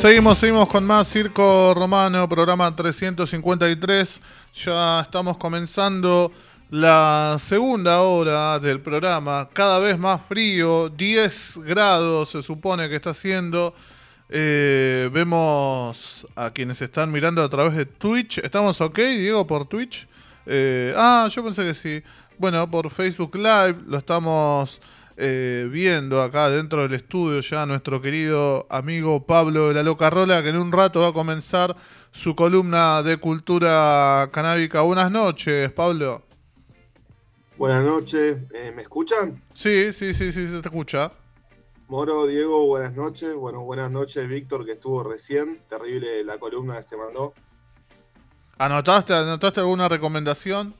Seguimos, seguimos con más Circo Romano, programa 353. Ya estamos comenzando la segunda hora del programa, cada vez más frío, 10 grados se supone que está haciendo. Eh, vemos a quienes están mirando a través de Twitch. ¿Estamos ok, Diego, por Twitch? Eh, ah, yo pensé que sí. Bueno, por Facebook Live lo estamos eh, viendo acá dentro del estudio ya nuestro querido amigo Pablo de la Loca Rola, que en un rato va a comenzar su columna de cultura canábica. Buenas noches, Pablo. Buenas noches, eh, ¿me escuchan? Sí, sí, sí, sí, se te escucha. Moro, Diego, buenas noches. Bueno, buenas noches, Víctor, que estuvo recién. Terrible la columna que se mandó. ¿Anotaste, anotaste alguna recomendación?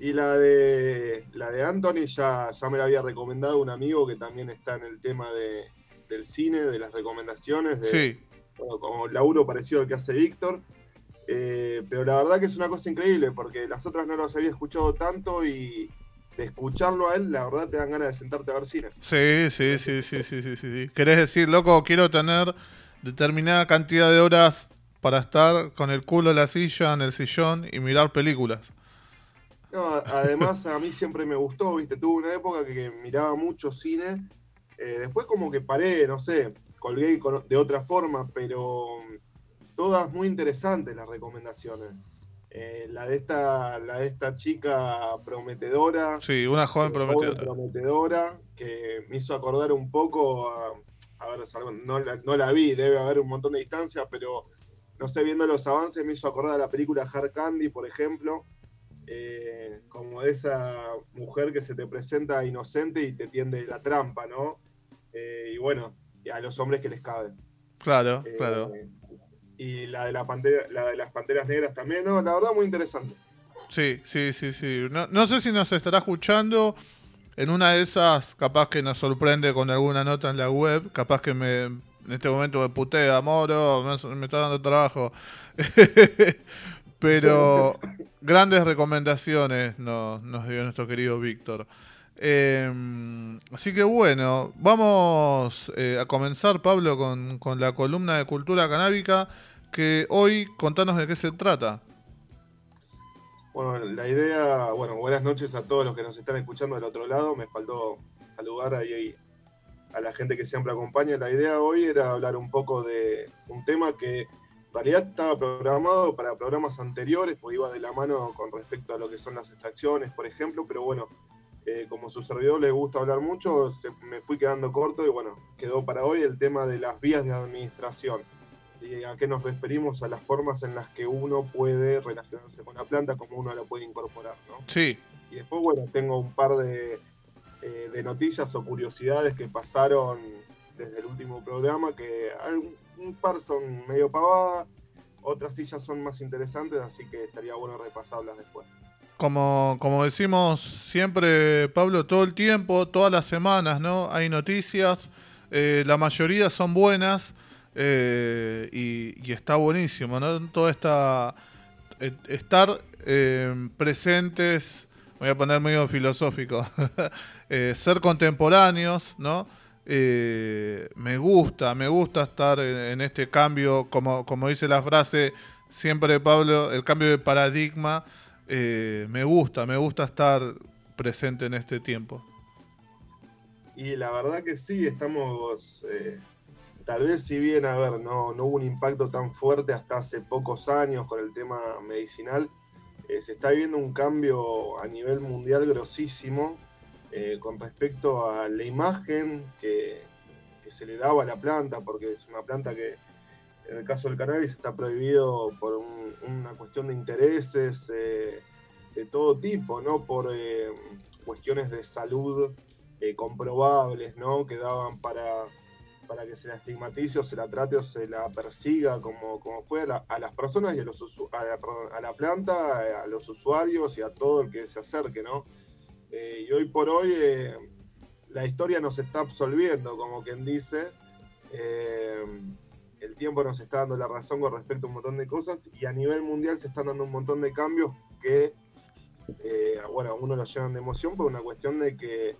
Y la de la de Anthony ya, ya me la había recomendado un amigo que también está en el tema de, del cine, de las recomendaciones, de, Sí, como laburo parecido al que hace Víctor. Eh, pero la verdad que es una cosa increíble porque las otras no las había escuchado tanto y de escucharlo a él, la verdad te dan ganas de sentarte a ver cine. sí, sí, sí, sí, sí, sí, sí, sí. ¿Querés decir, loco, quiero tener determinada cantidad de horas para estar con el culo en la silla, en el sillón y mirar películas? No, además a mí siempre me gustó, viste, tuve una época que, que miraba mucho cine, eh, después como que paré, no sé, colgué con- de otra forma, pero mm, todas muy interesantes las recomendaciones. Eh, la de esta, la de esta chica prometedora, Sí, una joven eh, joven prometedora. prometedora, que me hizo acordar un poco a, a ver, no la, no la vi, debe haber un montón de distancia, pero no sé, viendo los avances me hizo acordar a la película Hard Candy, por ejemplo, eh, como de esa mujer que se te presenta inocente y te tiende la trampa, ¿no? Eh, y bueno, a los hombres que les cabe. Claro, Eh, claro. Y la de, la, pantera, la de las panteras negras también, ¿no? La verdad, muy interesante. Sí, sí, sí, sí. No, no sé si nos estará escuchando. En una de esas, capaz que nos sorprende con alguna nota en la web. Capaz que me, en este momento me putea, Moro, me, me está dando trabajo. Pero grandes recomendaciones nos, dio nuestro querido Víctor. Eh, así que bueno, vamos eh, a comenzar, Pablo, con, con la columna de cultura canábica. Que hoy contanos de qué se trata. Bueno, la idea, bueno, buenas noches a todos los que nos están escuchando del otro lado. Me faltó saludar ahí a la gente que siempre acompaña. La idea hoy era hablar un poco de un tema que en realidad estaba programado para programas anteriores, porque iba de la mano con respecto a lo que son las extracciones, por ejemplo, pero bueno, eh, como su servidor le gusta hablar mucho, se- me fui quedando corto y bueno, quedó para hoy el tema de las vías de administración. ¿sí? ¿A qué nos referimos? A las formas en las que uno puede relacionarse con la planta, como uno la puede incorporar, ¿no? Sí, Y después, bueno, tengo un par de, eh, de noticias o curiosidades que pasaron desde el último programa, que un par son medio pavadas, otras ya son más interesantes, así que estaría bueno repasarlas después. Como, como decimos siempre, Pablo, todo el tiempo, todas las semanas, ¿no? Hay noticias, eh, la mayoría son buenas eh, y, está buenísimo, ¿no? Toda esta... eh, estar presentes, voy a poner medio filosófico, ser contemporáneos, ¿no? Eh, me gusta, me gusta estar en, este cambio, como, como dice la frase siempre Pablo, el cambio de paradigma, eh, me gusta, me gusta estar presente en este tiempo. Y la verdad que sí, estamos, eh, tal vez si bien, a ver, no, no hubo un impacto tan fuerte hasta hace pocos años con el tema medicinal, se está viviendo un cambio a nivel mundial grosísimo eh, con respecto a la imagen que, se le daba a la planta, porque es una planta que en el caso del cannabis está prohibido por un- una cuestión de intereses eh, de todo tipo, ¿no? Por eh, cuestiones de salud comprobables, ¿no? Que daban para, para que se la estigmatice o se la trate o se la persiga como, como fue a, la- a las personas y a, los, a, la, a la planta, a los usuarios y a todo el que se acerque, ¿no? Eh, y hoy por hoy eh, la historia nos está absolviendo, como quien dice. Eh, el tiempo nos está dando la razón con respecto a un montón de cosas y a nivel mundial se están dando un montón de cambios que, bueno, uno lo llenan de emoción por una cuestión de que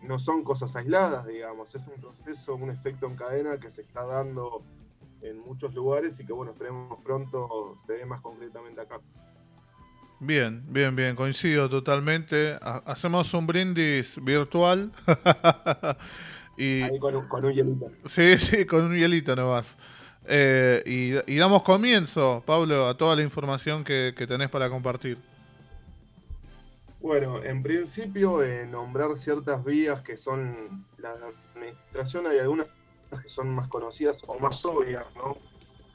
no son cosas aisladas, digamos, es un proceso, un efecto en cadena que se está dando en muchos lugares y que bueno, esperemos pronto se ve más concretamente acá. Bien, bien, bien, coincido totalmente. Hacemos un brindis virtual. y, Ahí con, un, hielito. Sí, sí, con un hielito nomás. Eh, y, damos comienzo, Pablo, a toda la información que, tenés para compartir. Bueno, en principio, eh, nombrar ciertas vías que son la administración, hay algunas que son más conocidas o más obvias, ¿no?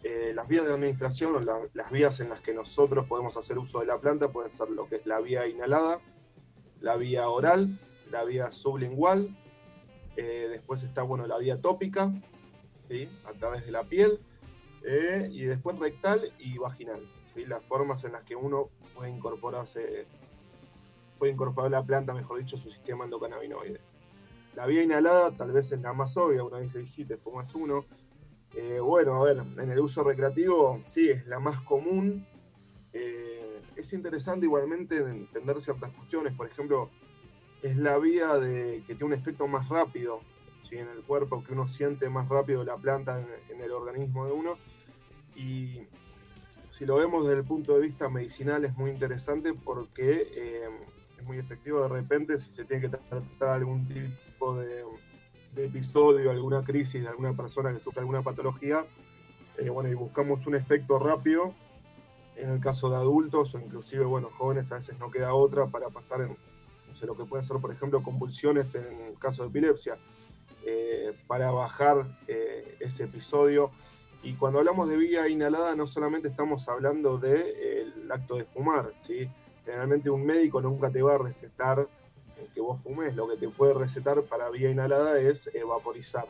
Eh, las vías de administración las vías en las que nosotros podemos hacer uso de la planta pueden ser lo que es la vía inhalada, la vía oral, la vía sublingual, eh, después está bueno, la vía tópica, ¿sí? a través de la piel, eh, y después rectal y vaginal, ¿sí? las formas en las que uno puede incorporarse, puede incorporar la planta, mejor dicho, su sistema endocannabinoide. La vía inhalada tal vez es la más obvia, uno dice, sí, te fumas uno. Eh, bueno, a ver, en el uso recreativo sí, es la más común. Eh, es interesante igualmente entender ciertas cuestiones, por ejemplo, es la vía de, que tiene un efecto más rápido ¿sí? en el cuerpo, que uno siente más rápido la planta en, el organismo de uno. Y si lo vemos desde el punto de vista medicinal es muy interesante porque eh, es muy efectivo de repente si se tiene que tratar algún tipo de, episodio, alguna crisis de alguna persona que sufre alguna patología, eh, bueno, y buscamos un efecto rápido, en el caso de adultos o inclusive, bueno, jóvenes a veces no queda otra para pasar en, lo que pueden ser, por ejemplo, convulsiones en caso de epilepsia, eh, para bajar eh, ese episodio. Y cuando hablamos de vía inhalada, no solamente estamos hablando del acto de fumar, ¿sí? Generalmente un médico nunca te va a recetar que vos fumes, lo que te puede recetar para vía inhalada es vaporizar.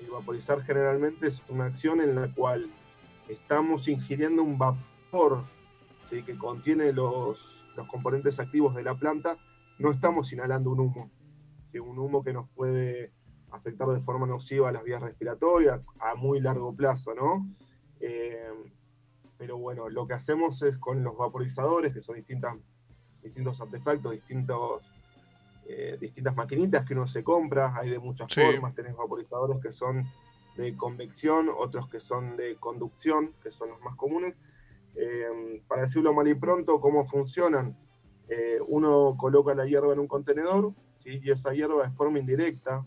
Y vaporizar generalmente es una acción en la cual estamos ingiriendo un vapor ¿sí? que contiene los, los, componentes activos de la planta, no estamos inhalando un humo, un humo que nos puede afectar de forma nociva a las vías respiratorias a muy largo plazo, ¿no? Eh, pero bueno, lo que hacemos es con los vaporizadores, que son distintas, distintos artefactos, distintos, eh, distintas maquinitas que uno se compra, hay de muchas formas, tenés vaporizadores que son de convección, otros que son de conducción, que son los más comunes. Eh, para decirlo mal y pronto, ¿cómo funcionan? Eh, uno coloca la hierba en un contenedor y esa hierba de forma indirecta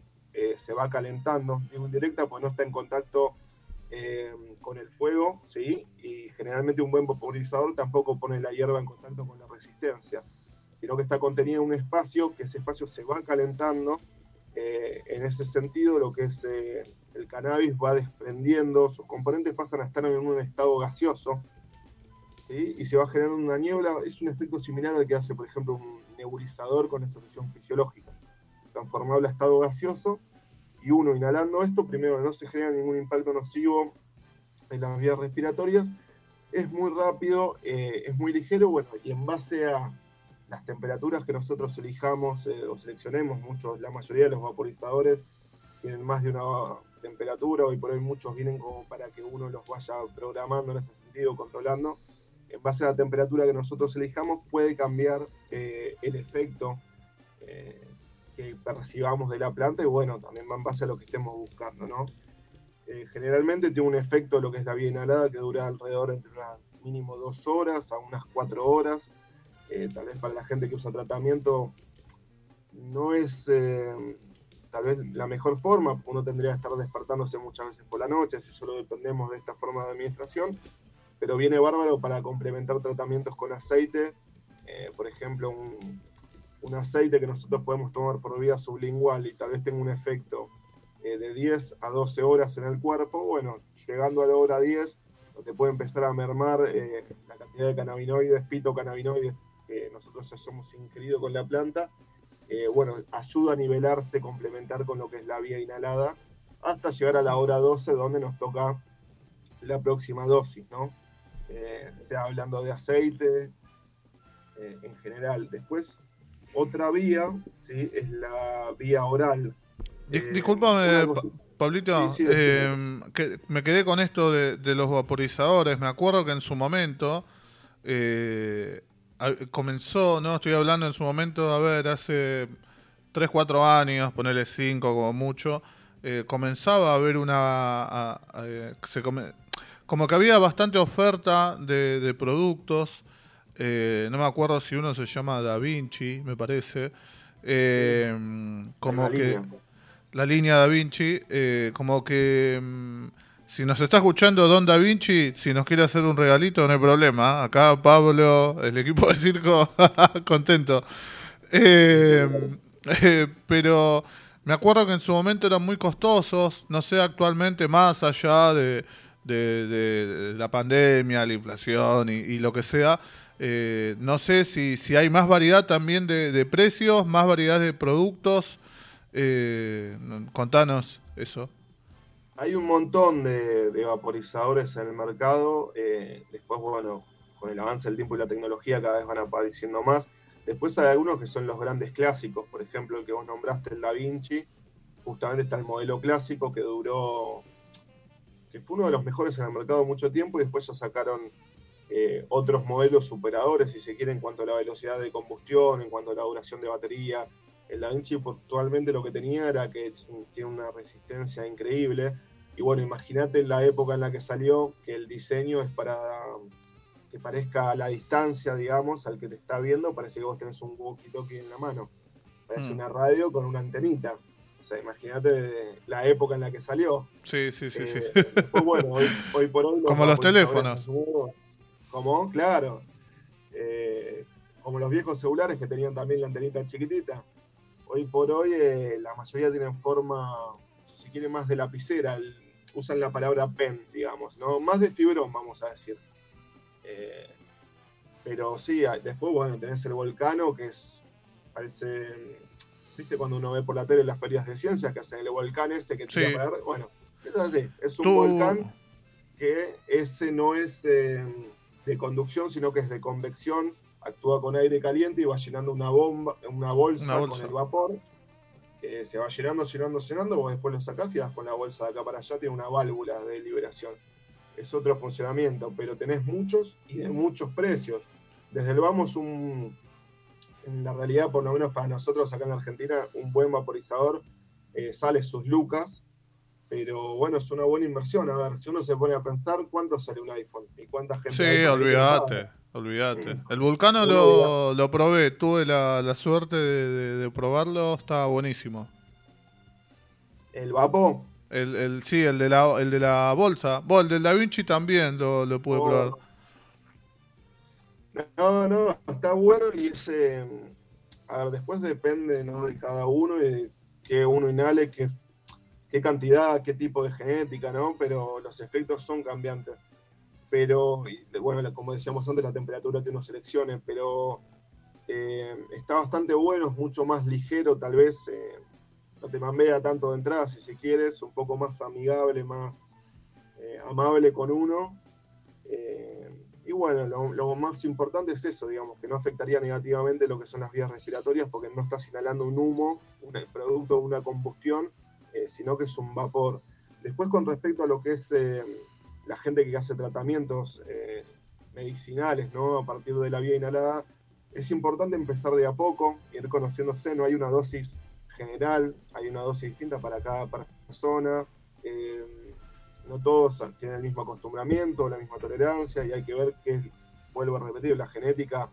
se va calentando. Digo indirecta porque no está en contacto eh, con el fuego, ¿sí? Y generalmente un buen vaporizador tampoco pone la hierba en contacto con la resistencia, sino que está contenido en un espacio, que ese espacio se va calentando. Eh, en ese sentido, lo que es eh, el cannabis va desprendiendo, sus componentes pasan a estar en un estado gaseoso, y se va generando una niebla. Es un efecto similar al que hace, por ejemplo, un nebulizador con solución fisiológica, transformable a estado gaseoso y uno inhalando esto, primero no se genera ningún impacto nocivo en las vías respiratorias, es muy rápido, eh, es muy ligero, bueno, y en base a las temperaturas que nosotros elijamos eh, o seleccionemos, muchos, la mayoría de los vaporizadores tienen más de una temperatura, hoy por hoy muchos vienen como para que uno los vaya programando en ese sentido, controlando. En base a la temperatura que nosotros elijamos puede cambiar eh, el efecto que percibamos de la planta y bueno, también va en base a lo que estemos buscando, ¿no? Eh, generalmente tiene un efecto lo que es la vía inhalada que dura alrededor entre unas mínimo dos horas a unas cuatro horas. Eh, tal vez para la gente que usa tratamiento no es eh, tal vez la mejor forma, uno tendría que estar despertándose muchas veces por la noche si solo dependemos de esta forma de administración, pero viene bárbaro para complementar tratamientos con aceite, por ejemplo un, un aceite que nosotros podemos tomar por vía sublingual y tal vez tenga un efecto eh, de 10 a 12 horas en el cuerpo, bueno, llegando a la hora 10, te puede empezar a mermar eh, la cantidad de cannabinoides, fitocannabinoides que nosotros hayamos ingerido con la planta. Eh, bueno, ayuda a nivelarse, complementar con lo que es la vía inhalada, hasta llegar a la hora 12, donde nos toca la próxima dosis, ¿no? sea hablando de aceite en general. Después, otra vía ¿sí? es la vía oral. Eh, discúlpame, Pablito, eh, que me quedé con esto de, los vaporizadores. Me acuerdo que en su momento eh, comenzó, no estoy hablando en su momento, a ver, hace 3, 4 años, ponerle 5 como mucho, eh, comenzaba a haber una... se como que había bastante oferta de, productos. Eh, no me acuerdo si uno se llama Da Vinci, me parece. Eh, como que la línea Da Vinci, como que mm, si nos está escuchando Don Da Vinci, si nos quiere hacer un regalito, no hay problema. Acá Pablo, el equipo de circo, contento. pero me acuerdo que en su momento eran muy costosos, no sé actualmente más allá de, la pandemia, la inflación y, lo que sea. Eh, no sé si, si hay más variedad también de, precios, más variedad de productos. Eh, contanos eso. Hay un montón de, vaporizadores en el mercado. Eh, después, bueno, con el avance del tiempo y la tecnología cada vez van apareciendo más. Después hay algunos que son los grandes clásicos, por ejemplo, el que vos nombraste, el Da Vinci. Justamente está el modelo clásico que duró, que fue uno de los mejores en el mercado mucho tiempo y después ya sacaron eh, otros modelos superadores, si se quiere, en cuanto a la velocidad de combustión, en cuanto a la duración de batería. El Da Vinci actualmente lo que tenía era que tiene una resistencia increíble. Y bueno, imagínate la época en la que salió, que el diseño es para que parezca a la distancia, digamos, al que te está viendo, parece que vos tenés un walkie-talkie en la mano. Parece mm. una radio con una antenita. O sea, imagínate la época en la que salió. Sí, sí, sí. sí. Pues bueno, hoy, por hoy... Como los teléfonos. ¿Cómo? Claro. Eh, como los viejos celulares que tenían también la antenita chiquitita. Hoy por hoy eh, la mayoría tienen forma, si quieren, más de lapicera. Usan la palabra pen, digamos, ¿no? Más de fibrón, vamos a decir. Eh, pero sí, después, bueno, tenés el volcano, que es, parece, viste cuando uno ve por la tele las ferias de ciencias que hacen el volcán ese que sí. bueno, es así, es un volcán que ese no es eh, de conducción, sino que es de convección, actúa con aire caliente y va llenando una bomba, una bolsa, con el vapor, que se va llenando, llenando, llenando, vos después lo sacás y vas con la bolsa de acá para allá, tiene una válvula de liberación es otro funcionamiento, pero tenés muchos y de muchos precios. Desde el vamos, un, en la realidad, por lo menos para nosotros acá en Argentina, un buen vaporizador eh, sale sus lucas, pero bueno, es una buena inversión. A ver, si uno se pone a pensar, ¿cuánto sale un iPhone? ¿Y cuánta gente? Sí, olvídate, olvídate. El Vulcano lo, lo, probé, tuve la, suerte de, probarlo, está buenísimo. ¿El Vapo? El, el, sí, el de la, el de la bolsa. Vos, el del Da Vinci también lo, lo pude oh. probar. No, no, está bueno y ese. A ver, después depende ¿no? de cada uno y de qué uno inhale, qué, qué cantidad, qué tipo de genética, ¿no? Pero los efectos son cambiantes. Pero, bueno, como decíamos antes, la temperatura que uno seleccione, pero eh, está bastante bueno, es mucho más ligero, tal vez. Eh, no te mambea tanto de entrada, si se quieres, un poco más amigable, más eh, amable con uno. Y bueno, lo, más importante es eso, digamos, que no afectaría negativamente lo que son las vías respiratorias porque no estás inhalando un humo, un producto una combustión, sino que es un vapor. Después con respecto a lo que es la gente que hace tratamientos medicinales, ¿no? A partir de la vía inhalada, es importante empezar de a poco, ir conociéndose, no hay una dosis general, hay una dosis distinta para cada persona, eh, no todos tienen el mismo acostumbramiento, la misma tolerancia, y hay que ver qué, vuelvo a repetir, la genética,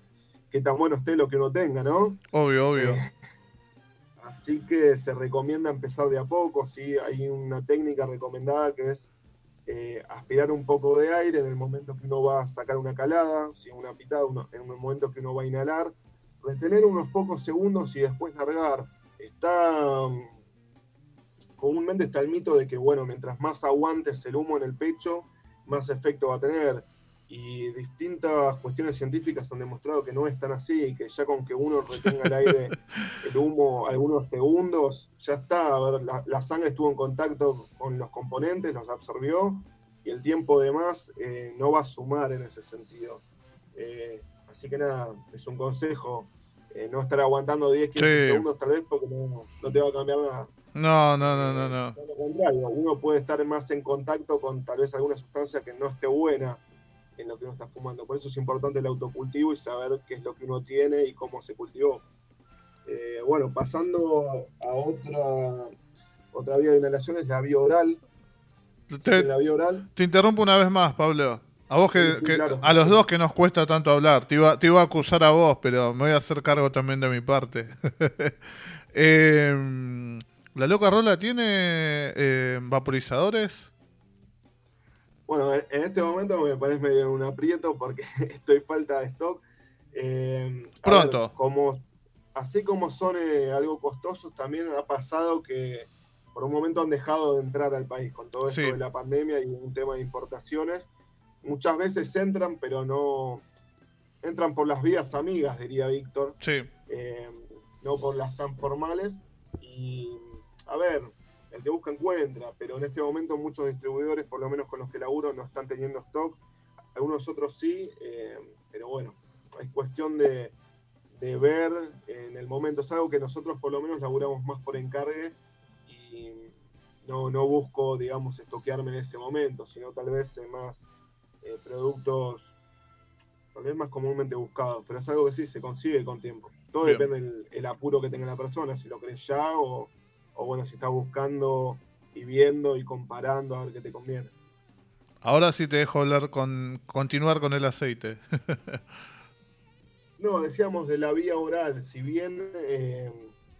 qué tan bueno esté lo que uno tenga, ¿no? Obvio, obvio. Eh, así que se recomienda empezar de a poco, ¿sí? hay una técnica recomendada que es eh, aspirar un poco de aire en el momento que uno va a sacar una calada, si una pitada, en el momento que uno va a inhalar, retener unos pocos segundos y después largar está comúnmente está el mito de que, bueno, mientras más aguantes el humo en el pecho, más efecto va a tener. Y distintas cuestiones científicas han demostrado que no es tan así, que ya con que uno retenga el aire, el humo algunos segundos, ya está. A ver, la, sangre estuvo en contacto con los componentes, los absorbió, y el tiempo de más eh, no va a sumar en ese sentido. Eh, así que nada, es un consejo eh, no estar aguantando 10, 15 segundos tal vez porque no, te va a cambiar nada. No, no, no, no, no. uno puede estar más en contacto con tal vez alguna sustancia que no esté buena en lo que uno está fumando. Por eso es importante el autocultivo y saber qué es lo que uno tiene y cómo se cultivó. Eh, bueno, pasando a otra, otra vía de inhalación es la vía oral. Te, la vía oral. te interrumpo una vez más, Pablo. A vos que, Sí, sí, que- claro. a los dos que nos cuesta tanto hablar, te iba, te iba a acusar a vos, pero me voy a hacer cargo también de mi parte. Eh, ¿La loca rola tiene eh, vaporizadores? Bueno, en este momento me pones medio en un aprieto porque estoy falta de stock. Eh, a Pronto. ver, como, así como son eh, algo costosos, también ha pasado que por un momento han dejado de entrar al país con todo esto Sí. de la pandemia y un tema de importaciones. Muchas veces entran, pero no entran por las vías amigas, diría Víctor Sí, eh, no por las tan formales. Y a ver, el que busca encuentra, pero en este momento muchos distribuidores, por lo menos con los que laburo, no están teniendo stock. Algunos otros sí, eh, pero bueno, es cuestión de, de ver en el momento. Es algo que nosotros por lo menos laburamos más por encargue y no, no busco, digamos, estoquearme en ese momento, sino tal vez en más eh, productos tal vez más comúnmente buscados, pero es algo que sí se consigue con tiempo. Todo Bien. depende del el apuro que tenga la persona, si lo querés ya o, o bueno, si está buscando y viendo y comparando a ver qué te conviene. ahora sí te dejo hablar con continuar con el aceite. No, decíamos de la vía oral, si bien, eh,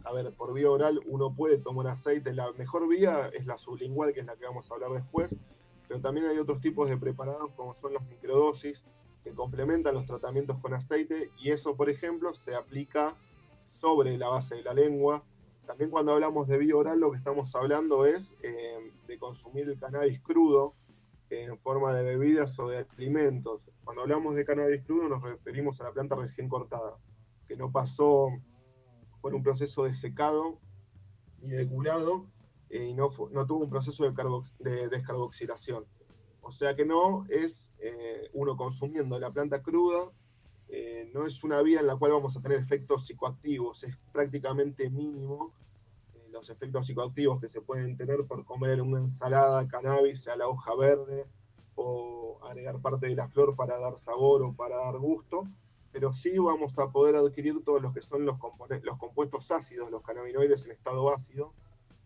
a ver, por vía oral uno puede tomar aceite, la mejor vía es la sublingual, que es la que vamos a hablar después, pero también hay otros tipos de preparados como son las microdosis, que complementan los tratamientos con aceite, y eso, por ejemplo, se aplica sobre la base de la lengua. También cuando hablamos de vía oral, lo que estamos hablando es eh, de consumir el cannabis crudo, en forma de bebidas o de alimentos. Cuando hablamos de cannabis crudo nos referimos a la planta recién cortada, que no pasó por un proceso de secado ni de culado eh, y no, no tuvo un proceso de descarboxilación. O sea que no es eh, uno consumiendo la planta cruda, eh, no es una vía en la cual vamos a tener efectos psicoactivos, es prácticamente mínimo eh, los efectos psicoactivos que se pueden tener por comer una ensalada cannabis a la hoja verde o agregar parte de la flor para dar sabor o para dar gusto, pero sí vamos a poder adquirir todos los que son los, los compuestos ácidos, los cannabinoides en estado ácido,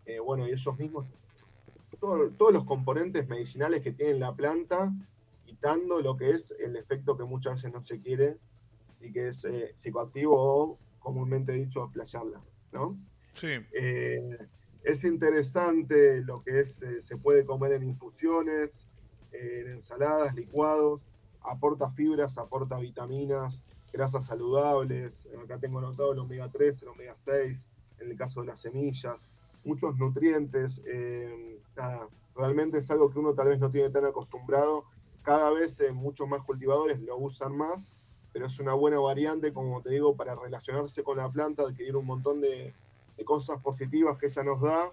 eh, bueno, y ellos mismos, todo- todos los componentes medicinales que tiene la planta, quitando lo que es el efecto que muchas veces no se quiere, y que es eh, psicoactivo o comúnmente dicho flashearla, ¿no? Sí, Eh, es interesante lo que es, eh, se puede comer en infusiones, eh, en ensaladas, licuados, aporta fibras, aporta vitaminas, grasas saludables, acá tengo anotado el omega 3, el omega 6, en el caso de las semillas, muchos nutrientes, eh, nada, realmente es algo que uno tal vez no tiene tan acostumbrado, cada vez eh, muchos más cultivadores lo usan más, pero es una buena variante, como te digo, para relacionarse con la planta, adquirir un montón de, cosas positivas que ella nos da,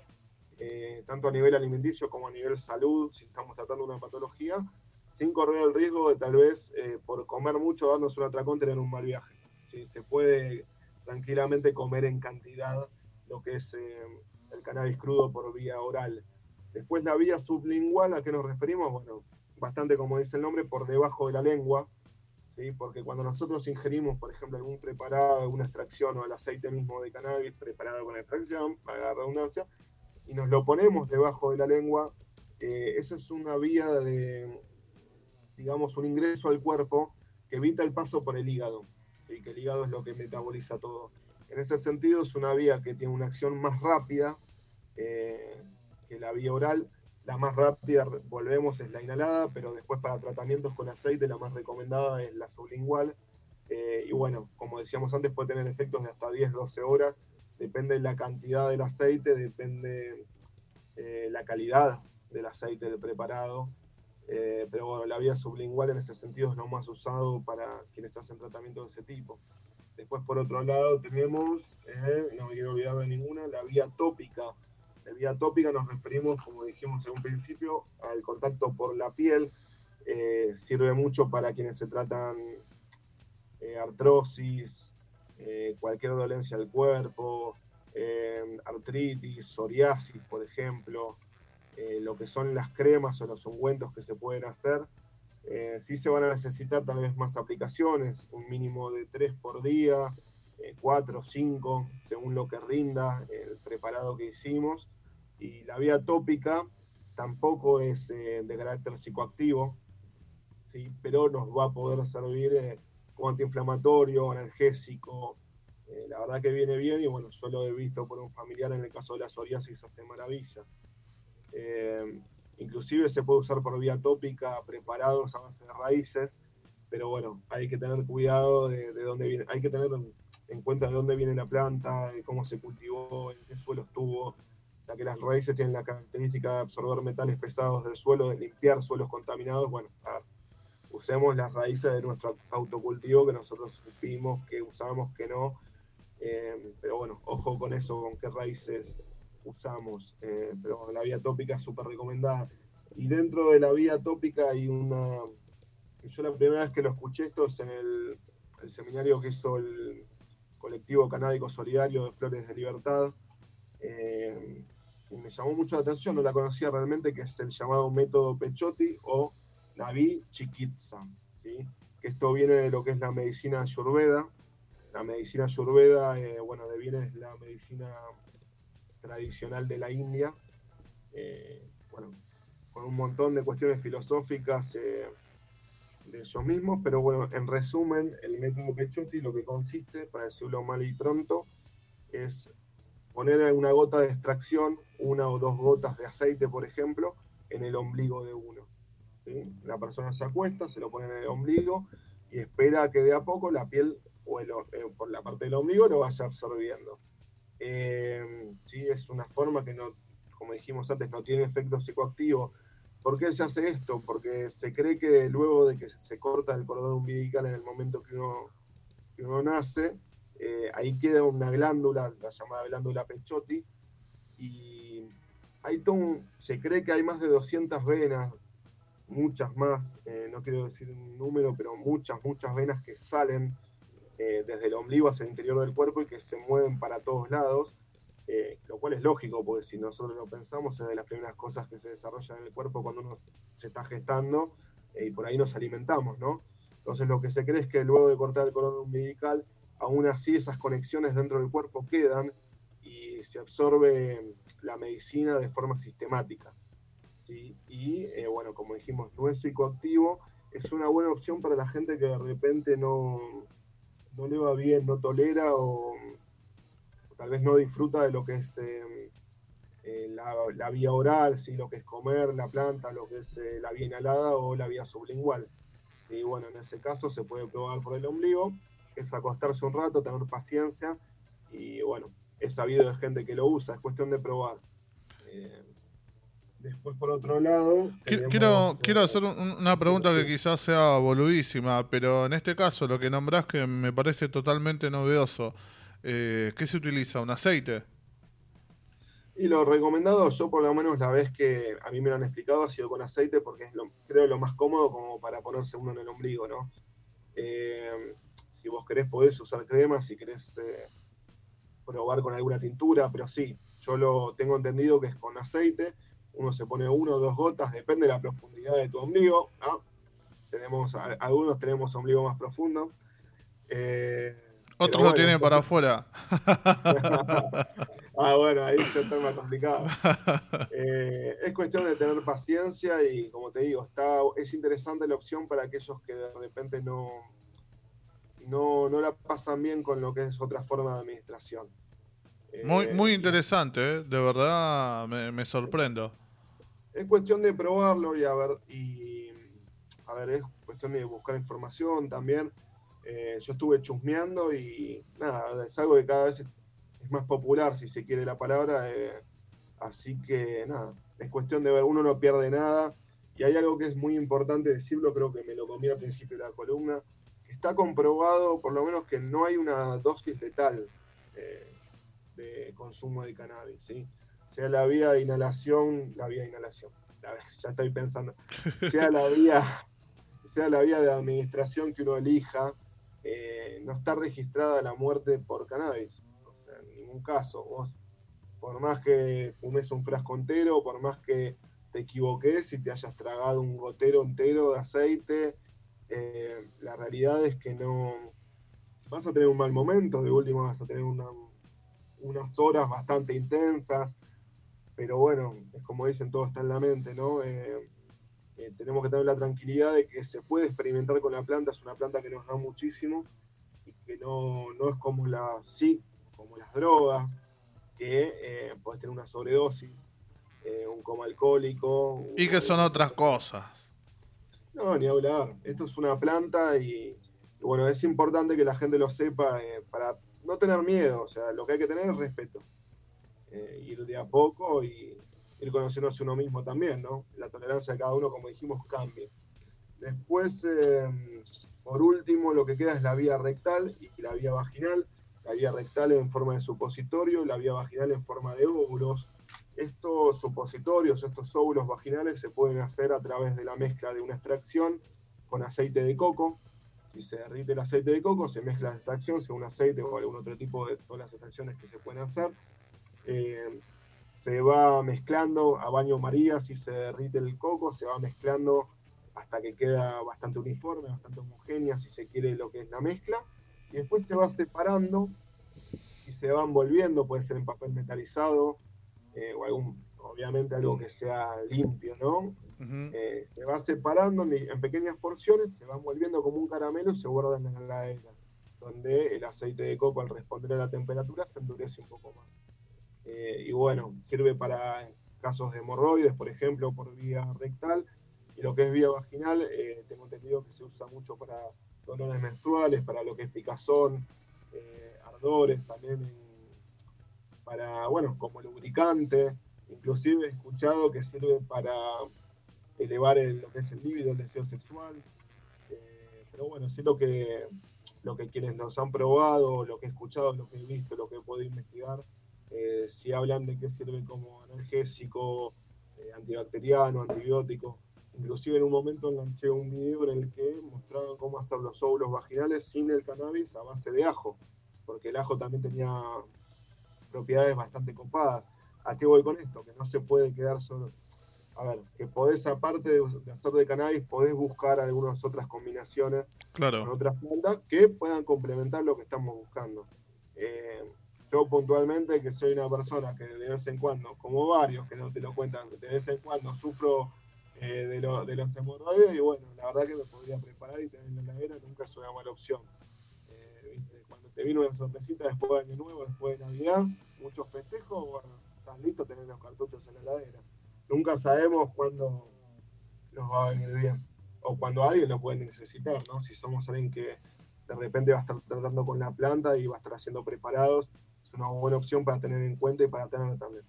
eh, tanto a nivel alimenticio como a nivel salud, si estamos tratando una patología, sin correr el riesgo de tal vez eh, por comer mucho, darnos un atracón, tener un mal viaje. Se puede tranquilamente comer en cantidad lo que es eh, el cannabis crudo por vía oral. Después la vía sublingual, ¿a qué nos referimos? Bueno, bastante como dice el nombre, por debajo de la lengua, ¿sí? porque cuando nosotros ingerimos, por ejemplo, algún preparado, alguna extracción o el aceite mismo de cannabis preparado con extracción, para la redundancia, y nos lo ponemos debajo de la lengua, eh, esa es una vía de, digamos, un ingreso al cuerpo que evita el paso por el hígado, ¿sí? que el hígado es lo que metaboliza todo. En ese sentido es una vía que tiene una acción más rápida eh, que la vía oral. La más rápida, volvemos, es la inhalada, pero después para tratamientos con aceite la más recomendada es la sublingual. Eh, y bueno, como decíamos antes, puede tener efectos de hasta 10-12 horas. Depende de la cantidad del aceite, depende eh, la calidad del aceite del preparado. Eh, pero bueno, la vía sublingual en ese sentido es lo más usado para quienes hacen tratamiento de ese tipo. Después, por otro lado, tenemos, no me quiero olvidar de ninguna, la vía tópica. Vía tópica nos referimos, como dijimos en un principio, al contacto por la piel. Eh, sirve mucho para quienes se tratan eh, artrosis, eh, cualquier dolencia del cuerpo, eh, artritis, psoriasis, por ejemplo, lo que son las cremas o los ungüentos que se pueden hacer. Sí se van a necesitar tal vez más aplicaciones, un mínimo de tres por día, 4 o 5, según lo que rinda el preparado que hicimos. Y la vía tópica tampoco es eh, de carácter psicoactivo, ¿sí? pero nos va a poder servir eh, como antiinflamatorio, analgésico. Eh, la verdad que viene bien y bueno, yo lo he visto por un familiar en el caso de la psoriasis hace maravillas. inclusive se puede usar por vía tópica preparados a base de raíces, pero bueno, hay que tener cuidado de, de dónde viene, hay que tener en cuenta de dónde viene la planta, de cómo se cultivó, en qué suelo estuvo, ya que las raíces tienen la característica de absorber metales pesados del suelo, de limpiar suelos contaminados. Bueno, usemos las raíces de nuestro autocultivo que nosotros supimos que usamos, que no. Eh, pero bueno, ojo con eso, con qué raíces usamos. Eh, pero la vía tópica es súper recomendada. Y dentro de la vía tópica hay una. Yo la primera vez que lo escuché esto es en el, seminario que hizo el colectivo canábico solidario de Flores de Libertad. Eh, y me llamó mucho la atención, no la conocía realmente, que es el llamado método Pechotti o Navi Chiquitza, ¿sí? que esto viene de lo que es la medicina ayurveda. La medicina ayurveda, eh, bueno, viene de la medicina tradicional de la India, eh, bueno, con un montón de cuestiones filosóficas de ellos mismos, pero bueno, en resumen, el método Pechotti lo que consiste, para decirlo mal y pronto, es poner una gota de extracción, una o dos gotas de aceite, por ejemplo, en el ombligo de uno. La persona se acuesta, se lo pone en el ombligo y espera que de a poco la piel o eh, por la parte del ombligo lo vaya absorbiendo. Eh, ¿sí? Es una forma que no, como dijimos antes, no tiene efecto psicoactivo, ¿Por qué se hace esto? Porque se cree que luego de que se corta el cordón umbilical en el momento que uno, nace, eh, ahí queda una glándula, la llamada glándula Pechotti, y hay se cree que hay más de 200 venas, muchas más, eh, no quiero decir un número, pero muchas, muchas venas que salen eh, desde el ombligo hacia el interior del cuerpo y que se mueven para todos lados lo cual es lógico, porque si nosotros lo pensamos, es de las primeras cosas que se desarrollan en el cuerpo cuando uno se está gestando y por ahí nos alimentamos, ¿no? Entonces lo que se cree es que luego de cortar el cordón umbilical, aún así esas conexiones dentro del cuerpo quedan y se absorbe la medicina de forma sistemática. Y eh, bueno, como dijimos, no es psicoactivo, es una buena opción para la gente que de repente no, no le va bien, no tolera o tal vez no disfruta de lo que es eh, eh, la, vía oral, ¿sí? lo que es comer la planta, lo que es la vía inhalada o la vía sublingual. Y bueno, en ese caso se puede probar por el ombligo, es acostarse un rato, tener paciencia y bueno, es sabido de gente que lo usa, es cuestión de probar. Después, por otro lado. quiero, quiero hacer una pregunta que quizás sea boludísima, pero en este caso lo que nombrás que me parece totalmente novedoso. Eh, ¿qué se utiliza? ¿Un aceite? Y lo recomendado, yo por lo menos la vez que a mí me lo han explicado, ha sido con aceite porque es lo, creo lo más cómodo como para ponerse uno en el ombligo, ¿no? Eh, si vos querés podés usar crema, si querés eh, probar con alguna tintura, pero sí, yo lo tengo entendido que es con aceite, uno se pone uno o dos gotas, depende de la profundidad de tu ombligo, Tenemos, algunos tenemos ombligo más profundo. Otros lo tienen para afuera. ah, bueno, ahí se está más complicado. Eh, es cuestión de tener paciencia y, como te digo, está, es interesante la opción para aquellos que de repente no, no, la pasan bien con lo que es otra forma de administración. muy, eh, muy interesante, ¿eh? de verdad me, sorprendo. Es cuestión de probarlo y a ver, y a ver, es cuestión de buscar información también. Eh, yo estuve chusmeando y nada, es algo que cada vez es, más popular, si se quiere la palabra. Eh, así que nada, es cuestión de ver, uno no pierde nada. Y hay algo que es muy importante decirlo, creo que me lo comí al principio de la columna, está comprobado por lo menos que no hay una dosis letal eh, de consumo de cannabis, ¿sí? Sea la vía de inhalación, la vía de inhalación, ya estoy pensando, sea la vía, sea la vía de administración que uno elija, eh, no está registrada la muerte por cannabis. O sea, en ningún caso. Vos, por más que fumes un frasco entero, por más que te equivoques y te hayas tragado un gotero entero de aceite, eh, la realidad es que no, vas a tener un mal momento, de último vas a tener unas horas bastante intensas, pero bueno, es como dicen, todo está en la mente, ¿no? Eh, eh, tenemos que tener la tranquilidad de que se puede experimentar con la planta, es una planta que nos da muchísimo y que no, no es como la sí, como las drogas, que eh, puedes tener una sobredosis, un coma alcohólico. Y que son otras cosas. No, ni hablar. Esto es una planta y, bueno, es importante que la gente lo sepa para no tener miedo. O sea, lo que hay que tener es respeto. ir de a poco y, ir conociéndose uno mismo también, ¿no? La tolerancia de cada uno, como dijimos, cambia. Después, em, por último, lo que queda es la vía rectal y la vía vaginal. La vía rectal en forma de supositorio, la vía vaginal en forma de óvulos. Estos supositorios, estos óvulos vaginales se pueden hacer a través de la mezcla de una extracción con aceite de coco. Si se derrite el aceite de coco, se mezcla la extracción según aceite o algún otro tipo de todas las extracciones que se pueden hacer. Eh, se va mezclando a baño María, si se derrite el coco, se va mezclando hasta que queda bastante uniforme, bastante homogénea, si se quiere lo que es la mezcla, y después se va separando y se va envolviendo, puede ser en papel metalizado, eh, o algún, obviamente algo que sea limpio, ¿no? Eh, se va separando en, pequeñas porciones, se va envolviendo como un caramelo y se guarda en la heladera, donde el aceite de coco al responder a la temperatura se endurece un poco más. Eh, y bueno, sirve para casos de hemorroides, por ejemplo, por vía rectal. Y lo que es vía vaginal, tengo entendido que se usa mucho para dolores menstruales, para lo que es picazón, ardores, también para, bueno, como lubricante. Inclusive he escuchado que sirve para elevar lo que es el líbido, el deseo sexual. pero bueno, sí lo que, lo que quienes nos han probado, lo que he escuchado, lo que he visto, lo que he podido investigar, eh, si hablan de que sirve como analgésico, eh, antibacteriano, antibiótico. Inclusive en un momento enganché un video en el que mostraban cómo hacer los óvulos vaginales sin el cannabis a base de ajo, porque el ajo también tenía propiedades bastante copadas. ¿A qué voy con esto? Que no se puede quedar solo. A ver, que podés, aparte de, hacer de cannabis, podés buscar algunas otras combinaciones claro. con otras plantas que puedan complementar lo que estamos buscando. Eh, yo puntualmente, que soy una persona que de vez en cuando, como varios que no te lo cuentan, de vez en cuando sufro eh, de, de, los hemorroides y bueno, la verdad que me podría preparar y tener en la heladera nunca es una mala opción. Te vino una sorpresita después de Año Nuevo, después de Navidad, muchos festejos, bueno, estás listo tener los cartuchos en la heladera. Nunca sabemos cuándo nos va a venir bien o cuando alguien lo puede necesitar, ¿no? Si somos alguien que de repente va a estar tratando con la planta y va a estar haciendo preparados es una buena opción para tener en cuenta y para tener también.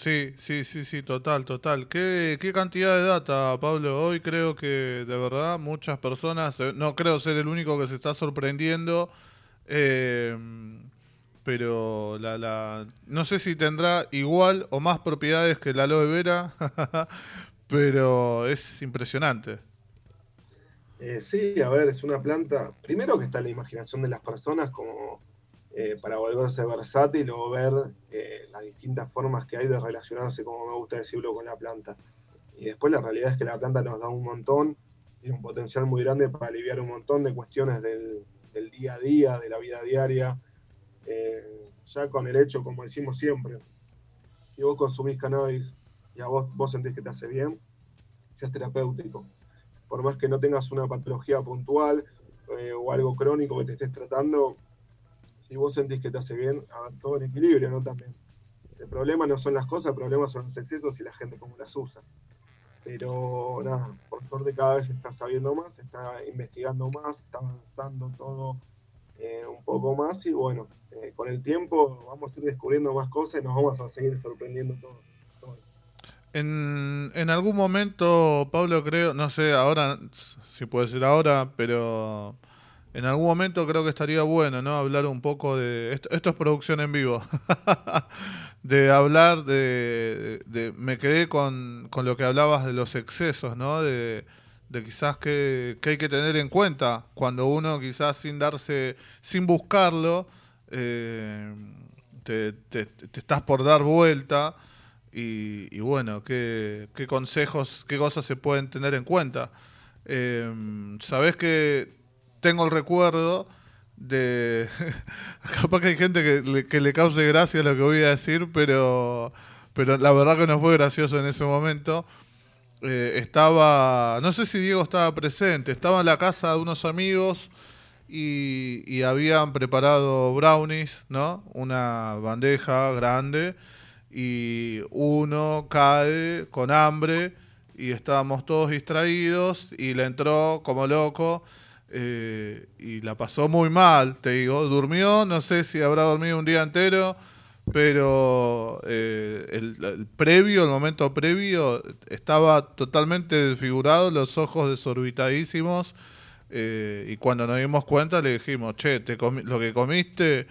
Sí, sí, sí, sí, total, total. ¿Qué, qué cantidad de data, Pablo? Hoy creo que de verdad muchas personas, eh, no creo ser el único que se está sorprendiendo, eh, pero la, la, no sé si tendrá igual o más propiedades que la aloe vera, pero es impresionante. Eh, sí, a ver, es una planta, primero que está en la imaginación de las personas como eh, para volverse versátil o ver eh, las distintas formas que hay de relacionarse, como me gusta decirlo, con la planta. Y después la realidad es que la planta nos da un montón, tiene un potencial muy grande para aliviar un montón de cuestiones del, día a día, de la vida diaria. Eh, ya con el hecho, como decimos siempre, si vos consumís cannabis y a vos, vos sentís que te hace bien, ya es terapéutico. Por más que no tengas una patología puntual o algo crónico que te estés tratando, si vos sentís que te hace bien, todo en equilibrio, ¿no? También. El problema no son las cosas, el problema son los excesos y la gente cómo las usa. Pero nada, por suerte cada vez está sabiendo más, está investigando más, está avanzando todo eh, un poco más y bueno, eh, con el tiempo vamos a ir descubriendo más cosas y nos vamos a seguir sorprendiendo todo. En, en algún momento, Pablo, creo, no sé, ahora, si puede ser ahora, pero en algún momento creo que estaría bueno, ¿no? Hablar un poco de... Esto, es producción en vivo. de hablar de, Me quedé con, lo que hablabas de los excesos, ¿no? De, quizás que, hay que tener en cuenta cuando uno quizás sin darse... sin buscarlo, eh, te, estás por dar vuelta. Y, bueno, ¿qué, qué consejos, qué cosas se pueden tener en cuenta. Eh, Sabes que tengo el recuerdo de capaz que hay gente que le, cause gracia lo que voy a decir, pero, pero la verdad que no fue gracioso en ese momento. Eh, estaba, no sé si Diego estaba presente, estaba en la casa de unos amigos y, y habían preparado brownies, ¿no? Una bandeja grande y uno cae con hambre y estábamos todos distraídos y le entró como loco eh, y la pasó muy mal, te digo. Durmió, no sé si habrá dormido un día entero, pero eh, el, previo, el momento previo, estaba totalmente desfigurado, los ojos desorbitadísimos. eh, y cuando nos dimos cuenta le dijimos, che, te lo que comiste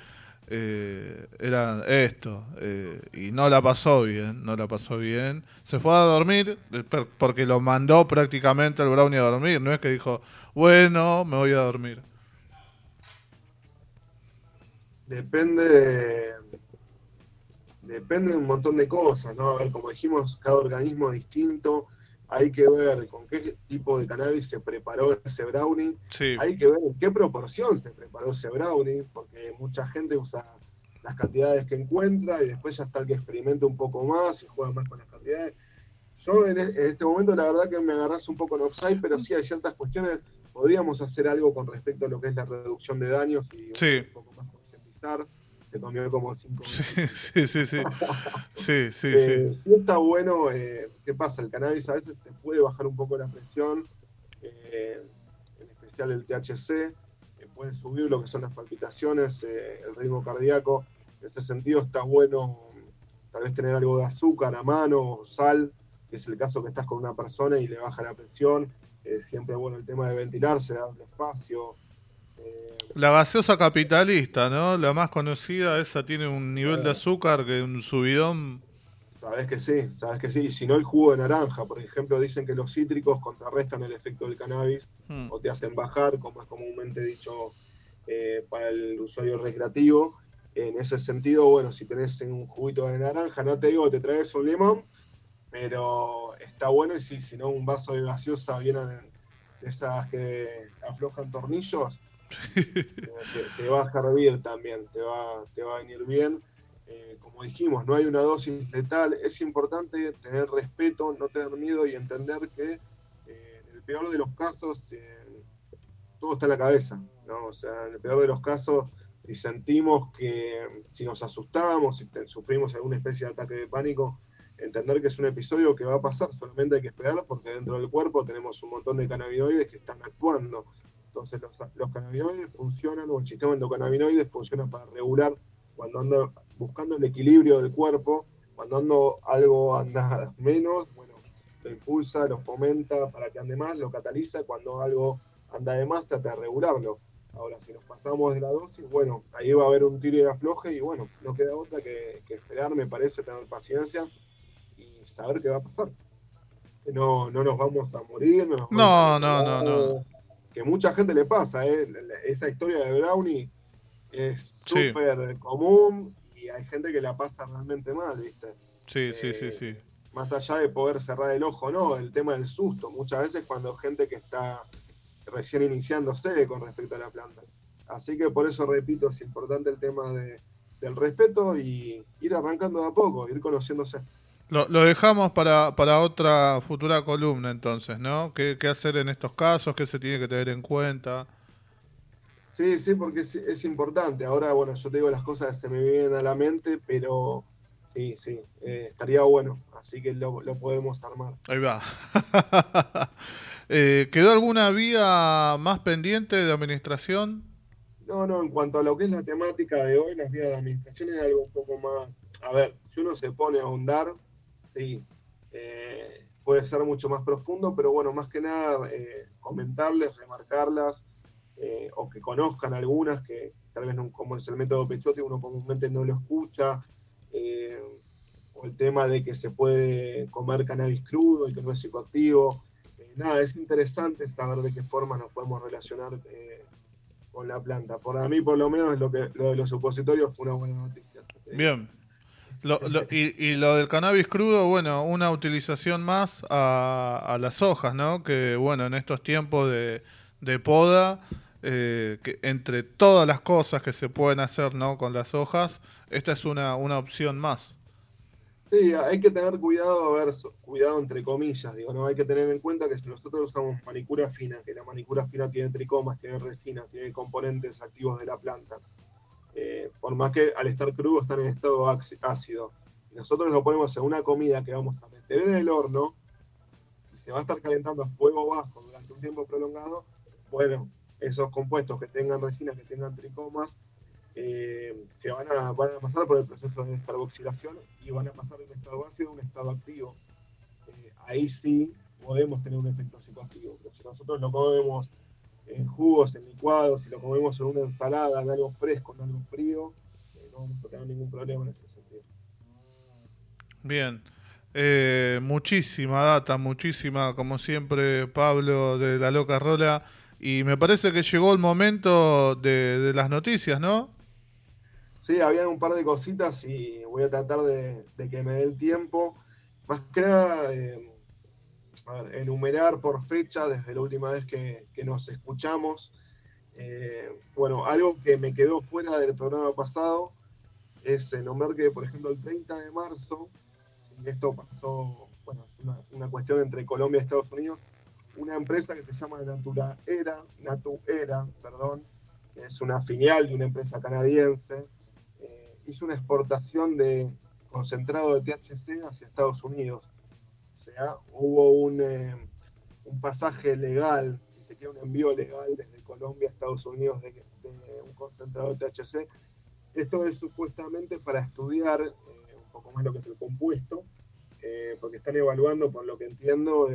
eh, era esto. eh, y no la pasó bien, no la pasó bien. Se fue a dormir eh, porque lo mandó prácticamente el brownie a dormir. No es que dijo, bueno, me voy a dormir. Depende de, depende de un montón de cosas, ¿no? A ver, como dijimos, cada organismo es distinto. Hay que ver con qué tipo de cannabis se preparó ese brownie. Sí, Hay que ver en qué proporción se preparó ese brownie, porque mucha gente usa las cantidades que encuentra y después ya está el que experimenta un poco más y juega más con las cantidades. Yo en, e- este momento la verdad que me agarras un poco en offside, pero sí hay ciertas cuestiones. Podríamos hacer algo con respecto a lo que es la reducción de daños y Sí. un poco más concientizar. Se comió como cinco sí, sí, sí, sí. Sí, sí, eh, sí. está bueno, eh, ¿qué pasa? El cannabis a veces te puede bajar un poco la presión, eh, en especial el THC, puede subir lo que son las palpitaciones, el ritmo cardíaco. En ese sentido está bueno tal vez tener algo de azúcar a mano o sal, si es el caso que estás con una persona y le baja la presión. Siempre bueno el tema de ventilarse, darle espacio. La gaseosa capitalista, ¿no? La más conocida, esa tiene un nivel de azúcar que un subidón. Sabes que sí, sabes que sí. Y si no, el jugo de naranja, por ejemplo, dicen que los cítricos contrarrestan el efecto del cannabis Mm. o te hacen bajar, como es comúnmente dicho eh, para el usuario recreativo. En ese sentido, bueno, si tenés un juguito de naranja, no te digo que te traes un limón, pero está bueno y sí, si no, un vaso de gaseosa vienen de esas que aflojan tornillos, te, va a servir también, te va, te va a venir bien. Eh, como dijimos, no hay una dosis letal, es importante tener respeto, no tener miedo y entender que eh, en el peor de los casos eh, todo está en la cabeza, ¿no? O sea, en el peor de los casos, si sentimos que, si nos asustamos, si sufrimos alguna especie de ataque de pánico, entender que es un episodio que va a pasar, solamente hay que esperar porque dentro del cuerpo tenemos un montón de cannabinoides que están actuando. Entonces los, los cannabinoides funcionan, o el sistema endocannabinoide funciona para regular cuando anda buscando el equilibrio del cuerpo, cuando ando, algo anda menos, bueno, lo impulsa, lo fomenta para que ande más, lo cataliza, cuando algo anda de más, trata de regularlo. Ahora, si nos pasamos de la dosis, bueno, ahí va a haber un tiro y afloje y bueno, no queda otra que, que esperar, me parece, tener paciencia y saber qué va a pasar. No, no nos vamos a morir, no nos No, vamos a no, no, no. Que mucha gente le pasa, ¿eh? Esa historia de Brownie es Sí. súper común y hay gente que la pasa realmente mal, ¿viste? Sí, sí, sí, Eh, sí. Más allá de poder cerrar el ojo, no, el tema del susto. Muchas veces cuando gente que está recién iniciándose con respecto a la planta. Así que por eso repito, es importante el tema de, del respeto y ir arrancando de a poco, ir conociéndose. Lo, lo dejamos para, para otra futura columna entonces, ¿no? ¿Qué, ¿Qué hacer en estos casos? ¿Qué se tiene que tener en cuenta? Sí, sí, porque es, es importante. Ahora, bueno, yo te digo las cosas que se me vienen a la mente, pero sí, sí, eh, estaría bueno. Así que lo, lo podemos armar. Ahí va. Eh, ¿Quedó alguna vía más pendiente de administración? No, no, en cuanto a lo que es la temática de hoy, las vías de administración es algo un poco más. A ver, si uno se pone a ahondar, eh, puede ser mucho más profundo, pero bueno, más que nada eh, comentarles, remarcarlas, eh, o que conozcan algunas que tal vez no, como es el método Pechote, uno comúnmente no lo escucha, o el tema de que se puede comer cannabis crudo y que no es psicoactivo. Nada, es interesante saber de qué forma nos podemos relacionar con la planta. Por mí, por lo menos, lo, que, lo de los supositorios fue una buena noticia. Bien. Lo- lo- y, y lo del cannabis crudo, bueno, una utilización más a, a las hojas, ¿no? Que bueno, en estos tiempos de, de poda eh, que entre todas las cosas que se pueden hacer ¿no? con las hojas, esta es una, una opción más. Sí, hay que tener cuidado, a ver, cuidado entre comillas, digo, ¿no? Hay que tener en cuenta que si nosotros usamos manicura fina, que la manicura fina tiene tricomas, tiene resina, tiene componentes activos de la planta, eh, por más que al estar crudo están en estado ácido, y nosotros lo ponemos en una comida que vamos a meter en el horno, y se va a estar calentando a fuego bajo durante un tiempo prolongado, bueno, esos compuestos que tengan resina, que tengan tricomas, eh, se van a, van a pasar por el proceso de descarboxilación y van a pasar de un estado ácido a un estado activo. Eh, ahí sí podemos tener un efecto psicoactivo, pero si nosotros lo comemos en jugos, en licuados, si lo comemos en una ensalada, en algo fresco, en algo frío, eh, no vamos a tener ningún problema en ese sentido. Bien. muchísima data, muchísima, como siempre, Pablo de la Loca Rola. Y me parece que llegó el momento de, las noticias, ¿no? Sí, habían un par de cositas y voy a tratar de, que me dé el tiempo. Más que nada, eh, enumerar por fecha desde la última vez que, nos escuchamos. Eh, bueno, algo que me quedó fuera del programa pasado es nombrar que, por ejemplo, el 30 de marzo, esto pasó, bueno, es una, una cuestión entre Colombia y Estados Unidos, una empresa que se llama Natura Era, Natu Era, perdón, que es una filial de una empresa canadiense, eh, hizo una exportación de concentrado de THC hacia Estados Unidos. Hubo un, eh, un pasaje legal, si se quiere, un envío legal desde Colombia a Estados Unidos de, un concentrado de THC. Esto es supuestamente para estudiar eh, un poco más lo que es el compuesto eh, porque están evaluando, por lo que entiendo,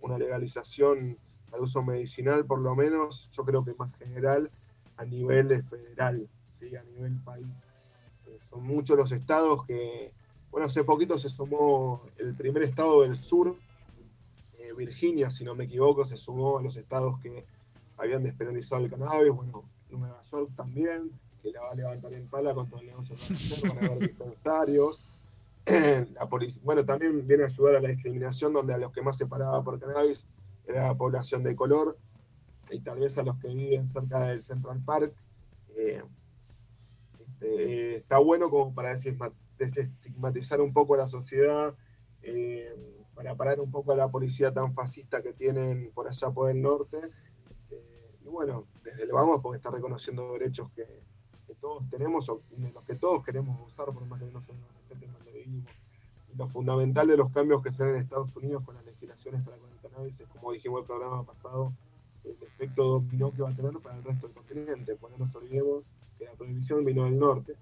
una legalización al uso medicinal, por lo menos, yo creo que más general, a nivel federal, ¿sí? a nivel país. Son muchos los estados que, bueno, hace poquito se sumó el primer estado del sur, Virginia, si no me equivoco, se sumó a los estados que habían despenalizado el cannabis, bueno, Nueva York también, que la va a levantar en pala contra el negocio de a haber dispensarios. la bueno, también viene a ayudar a la discriminación, donde a los que más se paraba por cannabis era la población de color, y tal vez a los que viven cerca del Central Park. Eh, este, está bueno como para desestigmatizar un poco la sociedad, eh, para parar un poco a la policía tan fascista que tienen por allá por el norte. Eh, y bueno, desde el vamos porque está reconociendo derechos que, todos tenemos o de los que todos queremos usar, por más que no son y lo fundamental de los cambios que se dan en Estados Unidos con las legislaciones para con el cannabis es, como dijimos el programa pasado, el efecto dominó que va a tener para el resto del continente. Pues no nos olvidemos que la prohibición vino del norte.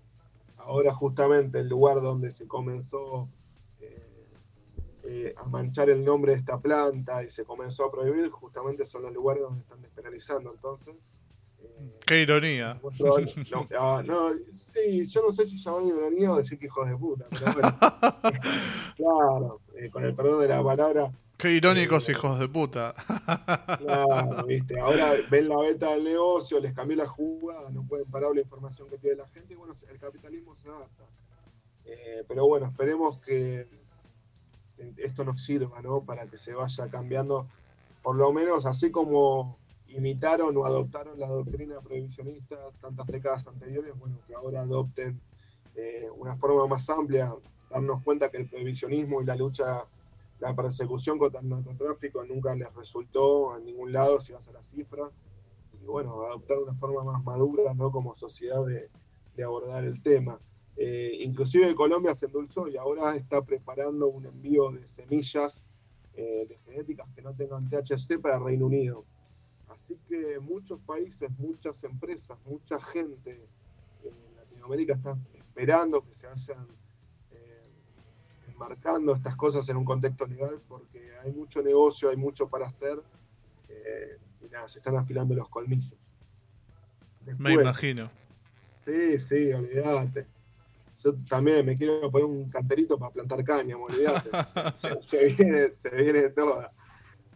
Ahora justamente el lugar donde se comenzó eh, eh, a manchar el nombre de esta planta y se comenzó a prohibir, justamente son los lugares donde están despenalizando. Entonces, Qué ironía. Ah, no, sí, yo no sé si llamar ironía o decir que hijos de puta, pero bueno. claro, eh, con el perdón de la palabra. Qué irónicos hijos de puta. claro, viste, ahora ven la beta del negocio, les cambió la jugada, no pueden parar la información que tiene la gente y bueno, el capitalismo se adapta. Eh, pero bueno, esperemos que esto nos sirva, ¿no? Para que se vaya cambiando, por lo menos así como imitaron o adoptaron la doctrina prohibicionista tantas décadas anteriores, bueno, que ahora adopten eh, una forma más amplia, darnos cuenta que el prohibicionismo y la lucha, la persecución contra el narcotráfico nunca les resultó en ningún lado si vas a la cifra, y bueno, adoptar una forma más madura, ¿no? Como sociedad de, abordar el tema. Eh, inclusive Colombia se endulzó y ahora está preparando un envío de semillas eh, de genéticas que no tengan THC para Reino Unido Así que muchos países, muchas empresas, mucha gente en Latinoamérica está esperando que se vayan eh, enmarcando estas cosas en un contexto legal porque hay mucho negocio, hay mucho para hacer eh, y nada, se están afilando los colmillos. me imagino. Sí, sí, olvídate. Yo también me quiero poner un canterito para plantar caña, olvídate. se, viene, se viene toda.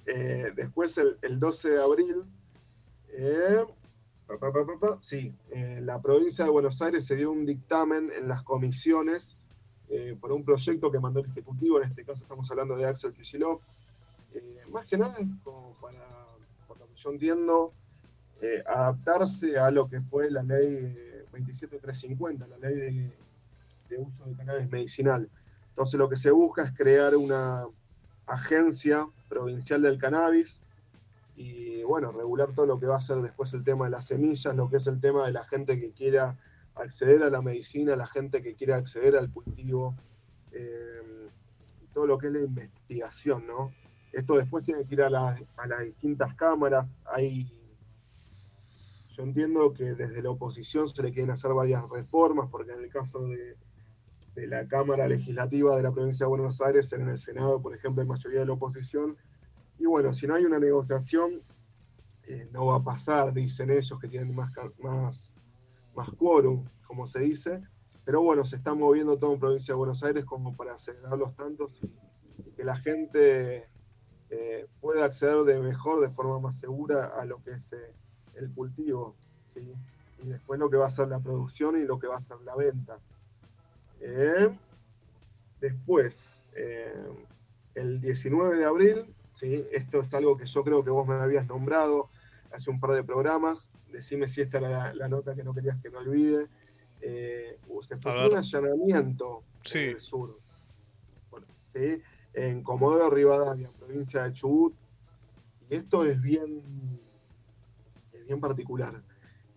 Eh, después, el, el, 12 de abril, eh, sí, en la provincia de Buenos Aires se dio un dictamen en las comisiones eh, por un proyecto que mandó el Ejecutivo, en este caso estamos hablando de Axel Kicillof. Eh, más que nada, como para, por lo que yo entiendo, eh, adaptarse a lo que fue la ley 27350, la ley de, uso de cannabis medicinal. Entonces lo que se busca es crear una agencia provincial del cannabis y bueno, regular todo lo que va a ser después el tema de las semillas, lo que es el tema de la gente que quiera acceder a la medicina, la gente que quiera acceder al cultivo, eh, todo lo que es la investigación, ¿no? Esto después tiene que ir a, las distintas cámaras, hay yo entiendo que desde la oposición se le quieren hacer varias reformas, porque en el caso de, la Cámara Legislativa de la provincia de Buenos Aires, en el Senado, por ejemplo, hay mayoría de la oposición. Y bueno, si no hay una negociación, eh, no va a pasar, dicen ellos que tienen más, más quórum, como se dice. Pero bueno, se está moviendo todo en provincia de Buenos Aires como para acelerar los tantos y, que la gente eh, pueda acceder de mejor, de forma más segura a lo que es eh, el cultivo, ¿sí? y después lo que va a ser la producción y lo que va a ser la venta. Eh, después, el 19 de abril, ¿sí? esto es algo que yo creo que vos me habías nombrado hace un par de programas, decime si esta era la, nota que no querías que me olvide. Eh, se fue un allanamiento en el sur, bueno, en Comodoro Rivadavia, provincia de Chubut, y esto es bien en particular.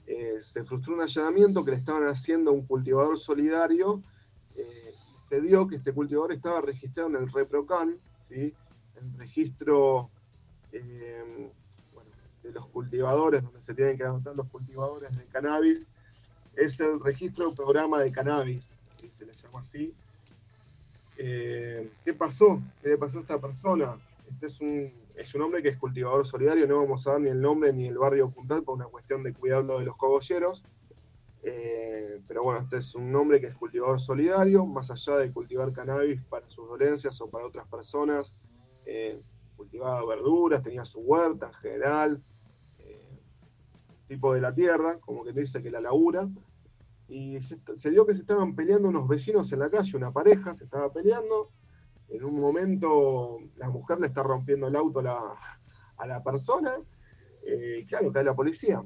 Eh, se frustró un allanamiento que le estaban haciendo a un cultivador solidario. Eh, y se dio que este cultivador estaba registrado en el ReproCan, ¿sí? el registro eh, los cultivadores, donde se tienen que anotar los cultivadores de cannabis, es el registro del programa de cannabis, si se le llama así. ¿Qué pasó? ¿Qué le pasó a esta persona? Este es un es un hombre que es cultivador solidario, no vamos a dar ni el nombre ni el barrio puntal por una cuestión de cuidado de los cogolleros. Eh, pero bueno, este es un hombre que es cultivador solidario, más allá de cultivar cannabis para sus dolencias o para otras personas. Eh, cultivaba verduras, tenía su huerta en general, eh, tipo de la tierra, como que dice que la labura. Y se, se dio que se estaban peleando unos vecinos en la calle, una pareja se estaba peleando en un momento la mujer le está rompiendo el auto a la, persona, eh, claro, cae la policía.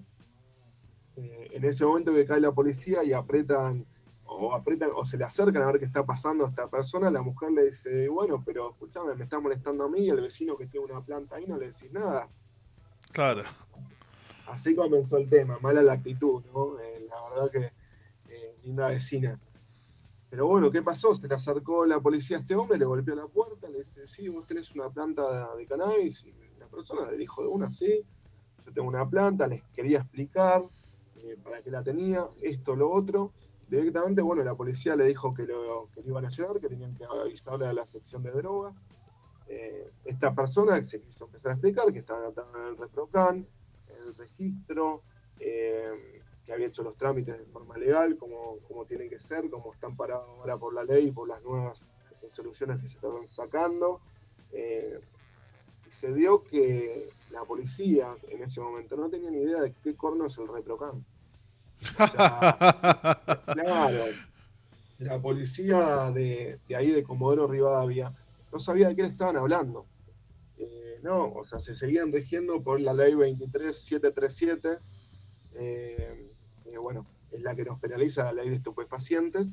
Eh, en ese momento que cae la policía y apretan o apretan o se le acercan a ver qué está pasando a esta persona, la mujer le dice, bueno, pero escúchame, me está molestando a mí y el vecino que tiene una planta ahí no le decís nada. Claro. Así comenzó el tema, mala la actitud, ¿no? Eh, la verdad que linda vecina. Pero bueno, ¿qué pasó? Se le acercó la policía a este hombre, le golpeó la puerta, le dice, sí, vos tenés una planta de cannabis. Y la persona le dijo de una, sí, yo tengo una planta, les quería explicar eh, para qué la tenía, esto, lo otro. Directamente, bueno, la policía le dijo que lo, que iban a llevar, que tenían que avisarle a la sección de drogas. Eh, esta persona se quiso empezar a explicar que estaba en el ReproCan, el registro. Eh, que había hecho los trámites de forma legal, como, como tienen que ser, como están parados ahora por la ley y por las nuevas soluciones que se están sacando. Eh, y se dio que la policía en ese momento no tenía ni idea de qué corno es el retrocam. claro, la policía de, ahí de Comodoro Rivadavia no sabía de qué le estaban hablando. Eh, no, o sea, se seguían rigiendo por la ley 23737. Eh, bueno, es la que nos penaliza la ley de estupefacientes,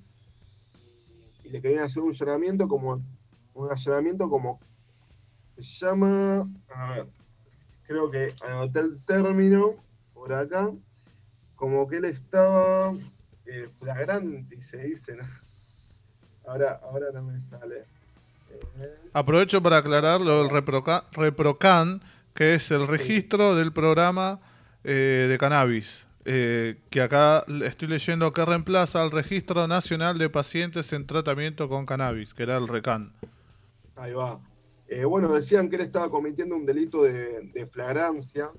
y, le querían hacer un allanamiento como, un allanamiento como, se llama, a ver, creo que anoté el término por acá, como que él estaba eh, flagrante, se dice, ahora, ahora no me sale. Aprovecho para aclarar lo del ReproCan, que es el registro del programa eh, de cannabis. Eh, que acá estoy leyendo que reemplaza al Registro Nacional de Pacientes en Tratamiento con Cannabis, que era el RECAN. Ahí va. Eh, bueno, decían que él estaba cometiendo un delito de, flagrancia,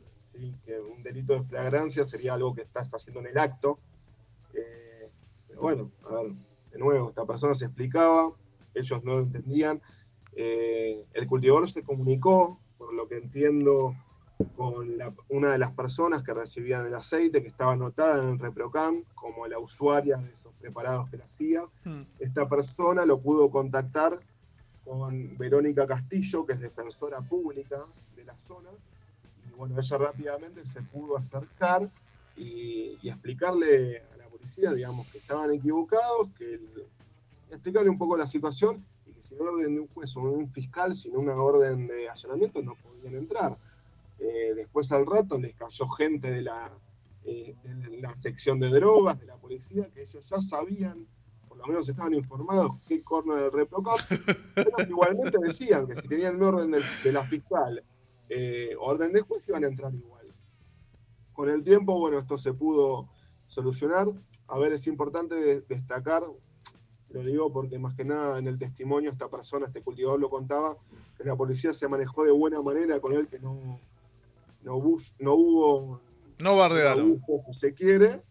que un delito de flagrancia sería algo que estás haciendo en el acto. Pero bueno, a ver, de nuevo, esta persona se explicaba, ellos no lo entendían. el cultivador se comunicó, por lo que entiendo, con una de las personas que recibían el aceite, que estaba anotada en el ReproCam como la usuaria de esos preparados que la hacía. Hmm. Esta persona lo pudo contactar con Verónica Castillo, que es defensora pública de la zona, y bueno, ella rápidamente se pudo acercar y, explicarle a la policía, digamos, que estaban equivocados, que explicarle un poco la situación y que sin orden de un juez o un fiscal, sin una orden de allanamiento, no podían entrar. Eh, después al rato les cayó gente de la, eh, de la sección de drogas, de la policía, que ellos ya sabían, por lo menos estaban informados qué corno del reprocop, pero igualmente decían que si tenían un orden de, la fiscal, eh, orden de juez, iban a entrar igual. Con el tiempo, bueno, esto se pudo solucionar. A ver, es importante destacar, lo digo porque más que nada en el testimonio esta persona, este cultivador lo contaba, que la policía se manejó de buena manera con él, que no, no, no hubo no bardearon. Si se quiere,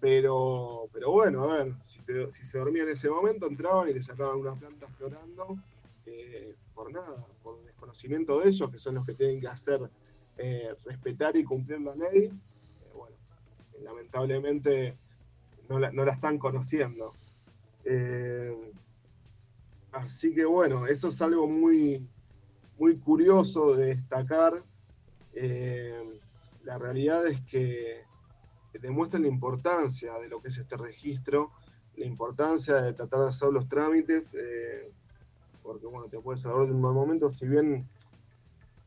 pero, pero bueno, a ver, si, se dormía en ese momento, entraban y le sacaban una planta florando, eh, por nada, por desconocimiento de ellos, que son los que tienen que hacer eh, respetar y cumplir la ley. Eh, bueno, lamentablemente no la, no la, están conociendo. Así que bueno, eso es algo muy, muy curioso de destacar la realidad es que demuestran la importancia de lo que es este registro, la importancia de tratar de hacer los trámites, eh, porque bueno, te puedes hablar de un mal momento, si bien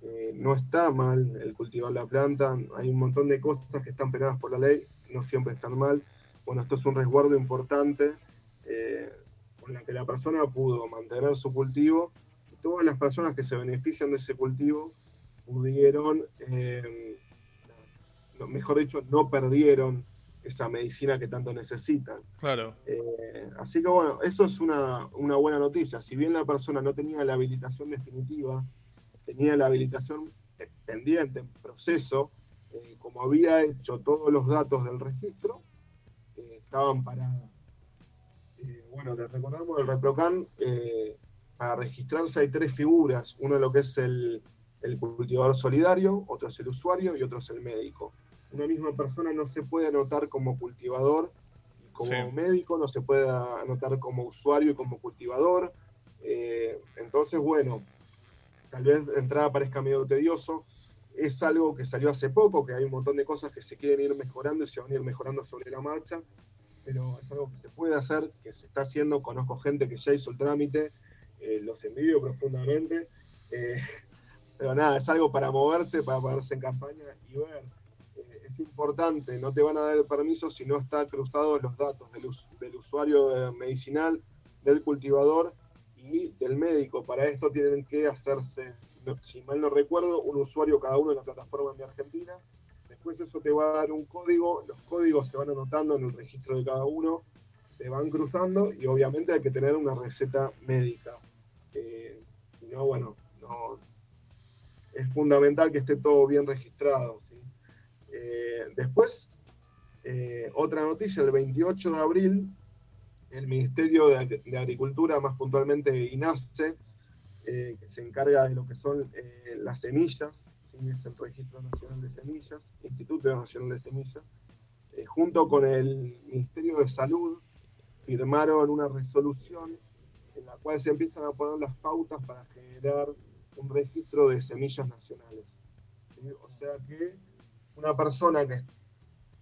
eh, no está mal el cultivar la planta, hay un montón de cosas que están penadas por la ley, no siempre están mal. Bueno, esto es un resguardo importante eh, con la que la persona pudo mantener su cultivo y todas las personas que se benefician de ese cultivo pudieron mejor dicho, no perdieron esa medicina que tanto necesitan. Claro. Eh, así que bueno, eso es una, buena noticia. Si bien la persona no tenía la habilitación definitiva, tenía la habilitación pendiente, en proceso, eh, como había hecho todos los datos del registro, eh, estaban para, bueno, les recordamos el ReproCan, para registrarse hay tres figuras, uno lo que es el, el cultivador solidario, otro es el usuario y otro es el médico una misma persona no se puede anotar como cultivador y como médico, no se puede anotar como usuario y como cultivador. Eh, entonces, bueno, tal vez de entrada parezca medio tedioso. Es algo que salió hace poco, que hay un montón de cosas que se quieren ir mejorando y se van a ir mejorando sobre la marcha, pero es algo que se puede hacer, que se está haciendo. Conozco gente que ya hizo el trámite, eh, los envidio profundamente. Eh, pero nada, es algo para moverse, para ponerse en campaña y ver es importante, no te van a dar el permiso si no está cruzados los datos del, usuario medicinal, del cultivador y del médico. Para esto tienen que hacerse, si mal no recuerdo, un usuario cada uno en la plataforma de Argentina. Después eso te va a dar un código, los códigos se van anotando en el registro de cada uno, se van cruzando y obviamente hay que tener una receta médica. Eh, no, bueno, no, es fundamental que esté todo bien registrado. Eh, después, eh, otra noticia, el 28 de abril, el Ministerio de, Agricultura, más puntualmente INASE, eh, que se encarga de lo que son las semillas, es el Registro Nacional de Semillas, Instituto Nacional de Semillas, junto con el Ministerio de Salud, firmaron una resolución en la cual se empiezan a poner las pautas para generar un registro de semillas nacionales. O sea que una persona que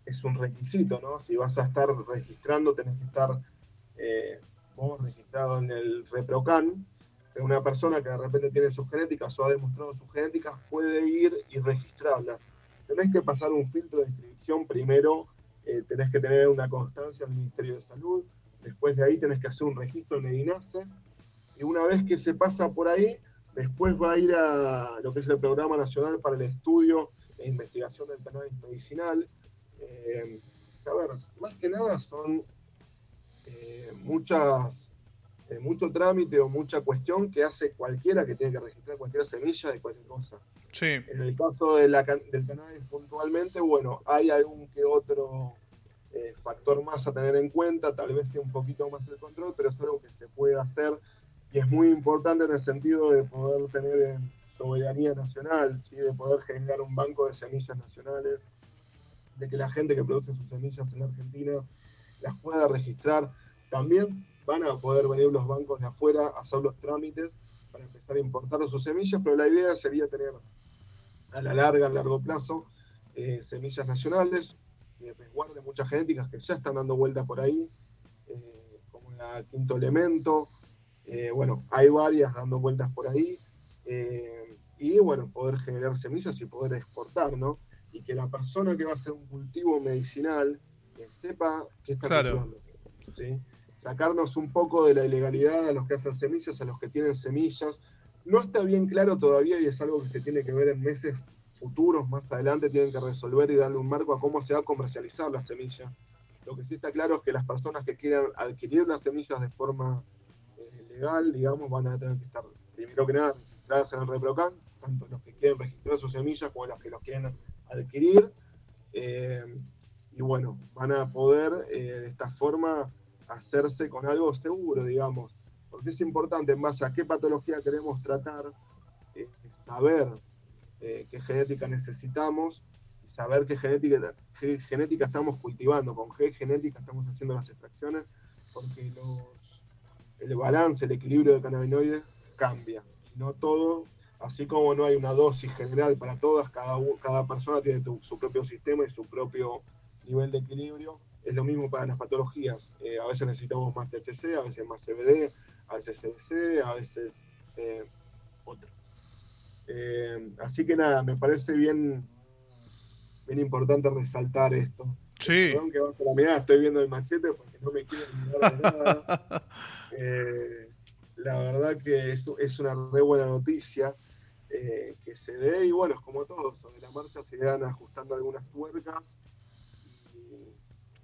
es un requisito, ¿no? Si vas a estar registrando, tenés que estar eh, vos registrado en el ReproCan. Una persona que de repente tiene sus genéticas o ha demostrado sus genéticas puede ir y registrarlas. Tenés que pasar un filtro de inscripción primero, eh, tenés que tener una constancia al Ministerio de Salud, después de ahí tenés que hacer un registro en el INASE, y una vez que se pasa por ahí, después va a ir a lo que es el Programa Nacional para el Estudio investigación del cannabis medicinal. Eh, a ver, más que nada son eh, muchas, eh, mucho trámite o mucha cuestión que hace cualquiera que tiene que registrar cualquier semilla de cualquier cosa. Sí. En el caso de la, del cannabis puntualmente, bueno, hay algún que otro factor más a tener en cuenta, tal vez sea un poquito más el control, pero es algo que se puede hacer y es muy importante en el sentido de poder tener en, soberanía nacional, ¿sí? de poder generar un banco de semillas nacionales, de que la gente que produce sus semillas en la Argentina las pueda registrar. También van a poder venir los bancos de afuera a hacer los trámites para empezar a importar sus semillas, pero la idea sería tener a la larga, a largo plazo, eh, semillas nacionales, que resguarden muchas genéticas que ya están dando vueltas por ahí, eh, como la quinto elemento. Eh, bueno, hay varias dando vueltas por ahí. y bueno, poder generar semillas y poder exportar, ¿no? Y que la persona que va a hacer un cultivo medicinal sepa que está claro. ¿sí? Sacarnos un poco de la ilegalidad a los que hacen semillas, a los que tienen semillas. No está bien claro todavía y es algo que se tiene que ver en meses futuros, más adelante, tienen que resolver y darle un marco a cómo se va a comercializar la semilla. Lo que sí está claro es que las personas que quieran adquirir las semillas de forma eh, legal, digamos, van a tener que estar, primero que nada, registradas en el ReproCan, tanto los que quieren registrar sus semillas como los que los quieren adquirir. Eh, y bueno, van a poder eh, de esta forma hacerse con algo seguro, digamos. Porque es importante, en base a qué patología queremos tratar, saber eh, qué genética necesitamos y saber qué genética, genética estamos cultivando, con qué genética estamos haciendo las extracciones, porque el balance, el equilibrio de cannabinoides cambia. No todo, así como no hay una dosis general para todas, cada, cada persona tiene su propio sistema y su propio nivel de equilibrio. Es lo mismo para las patologías. Eh, a veces necesitamos más THC, a veces más CBD, a veces CBC, a veces eh, otros. Eh, así que nada, me parece bien, bien importante resaltar esto. Sí. Perdón que bajo la mirada, estoy viendo el machete porque no me quiero mirar de nada. Eh, la verdad que es, es, una re buena noticia eh, que se dé y bueno, es como todo, sobre la marcha se irán ajustando algunas tuercas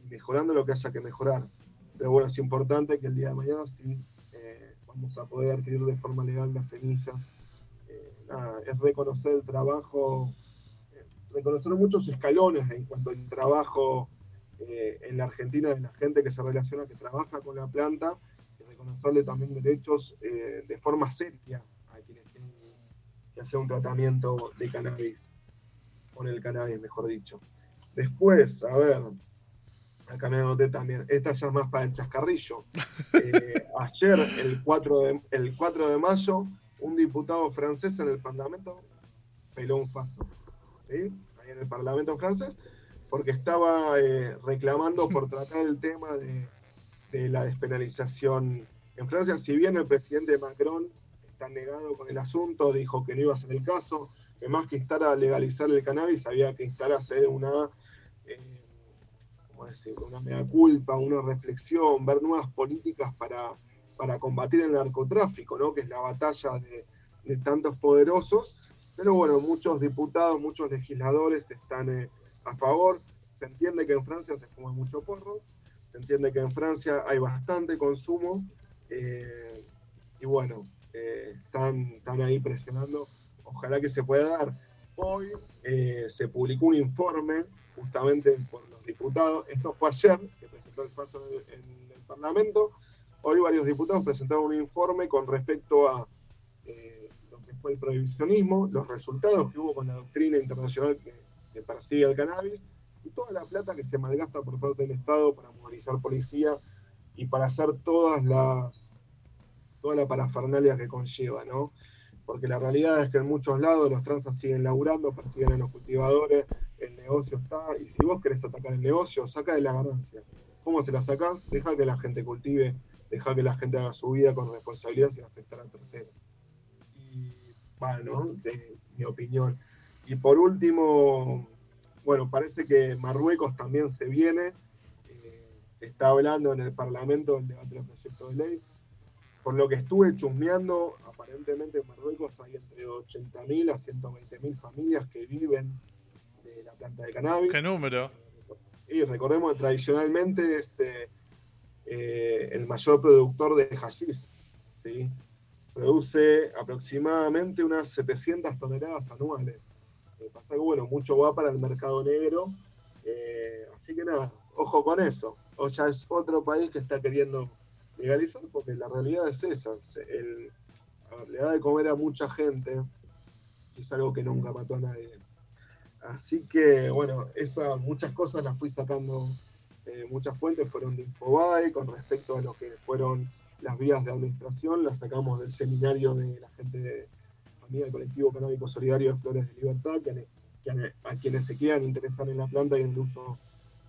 mejorando lo que haya que mejorar. Pero bueno, es importante que el día de mañana sí vamos a poder adquirir de forma legal las semillas es reconocer el trabajo, eh, reconocer muchos escalones en cuanto al trabajo eh, en la Argentina de la gente que se relaciona, que trabaja con la planta, y reconocerle también derechos eh, de forma seria a quienes tienen que hacer un tratamiento de cannabis, con el cannabis, mejor dicho. Después, a ver, acá me anoté también, esta ya es más para el chascarrillo. ayer, el 4 de, el 4 de mayo, un diputado francés en el Parlamento peló un faso, ¿sí? Ahí en el Parlamento francés, porque estaba eh, reclamando por tratar el tema de, la despenalización en Francia. Si bien el presidente Macron está negado con el asunto, dijo que no iba a ser el caso, que más que estar a legalizar el cannabis, había que estar a hacer una, eh. Una mea culpa, una reflexión, ver nuevas políticas para para combatir el narcotráfico, ¿no? que es la batalla de, tantos poderosos. Pero bueno, muchos diputados, muchos legisladores están eh, a favor. Se entiende que en Francia se fuma mucho porro, se entiende que en Francia hay bastante consumo. Eh, y bueno, eh, están, están ahí presionando. Ojalá que se pueda dar. Hoy se publicó un informe justamente por diputados. Esto fue ayer, que presentó el paso en el Parlamento Hoy varios diputados presentaron un informe con respecto a eh, lo que fue el prohibicionismo, los resultados que hubo con la doctrina internacional que, persigue el cannabis y toda la plata que se malgasta por parte del Estado para movilizar policía y para hacer todas las toda la parafernalia que conlleva, ¿no? Porque la realidad es que en muchos lados los transas siguen laburando, persiguen a los cultivadores, el negocio está, y si vos querés atacar el negocio, saca de la ganancia. ¿Cómo se la sacás? Deja que la gente cultive dejar que la gente haga su vida con responsabilidad sin afectar a terceros. Y bueno, de mi opinión. Y por último, bueno, parece que Marruecos también se viene. Eh, se está hablando en el Parlamento del debate del proyecto de ley. Por lo que estuve chusmeando, aparentemente en Marruecos hay entre 80.000 a 120.000 familias que viven de la planta de cannabis. ¿Qué número? Y recordemos que tradicionalmente este, eh, el mayor productor de hashish. ¿sí? Produce aproximadamente unas 700 toneladas anuales. Eh, pasa que, bueno, mucho va para el mercado negro. Eh, así que nada, ojo con eso. O sea, es otro país que está queriendo legalizar porque la realidad es esa. El, le da de comer a mucha gente. Es algo que nunca mató a nadie. Así que, bueno, esas muchas cosas las fui sacando eh, muchas fuentes fueron de Infobae con respecto a lo que fueron las vías de administración, las sacamos del seminario de la gente también al colectivo canábico solidario de Flores de Libertad, que, a, quienes se quieran interesar en la planta y en el uso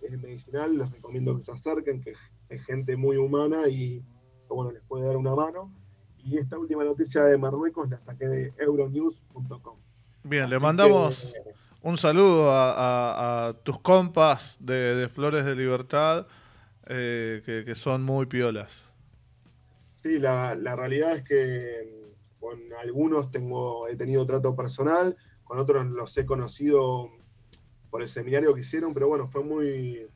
eh, medicinal, les recomiendo que se acerquen, que es gente muy humana y bueno, les puede dar una mano. Y esta última noticia de Marruecos la saqué de euronews.com. Bien, le mandamos un saludo a, tus compas de, Flores de Libertad, eh, que, son muy piolas. Sí, la, realidad es que con algunos tengo, he tenido trato personal, con otros los he conocido por el seminario que hicieron, pero bueno, fue muy,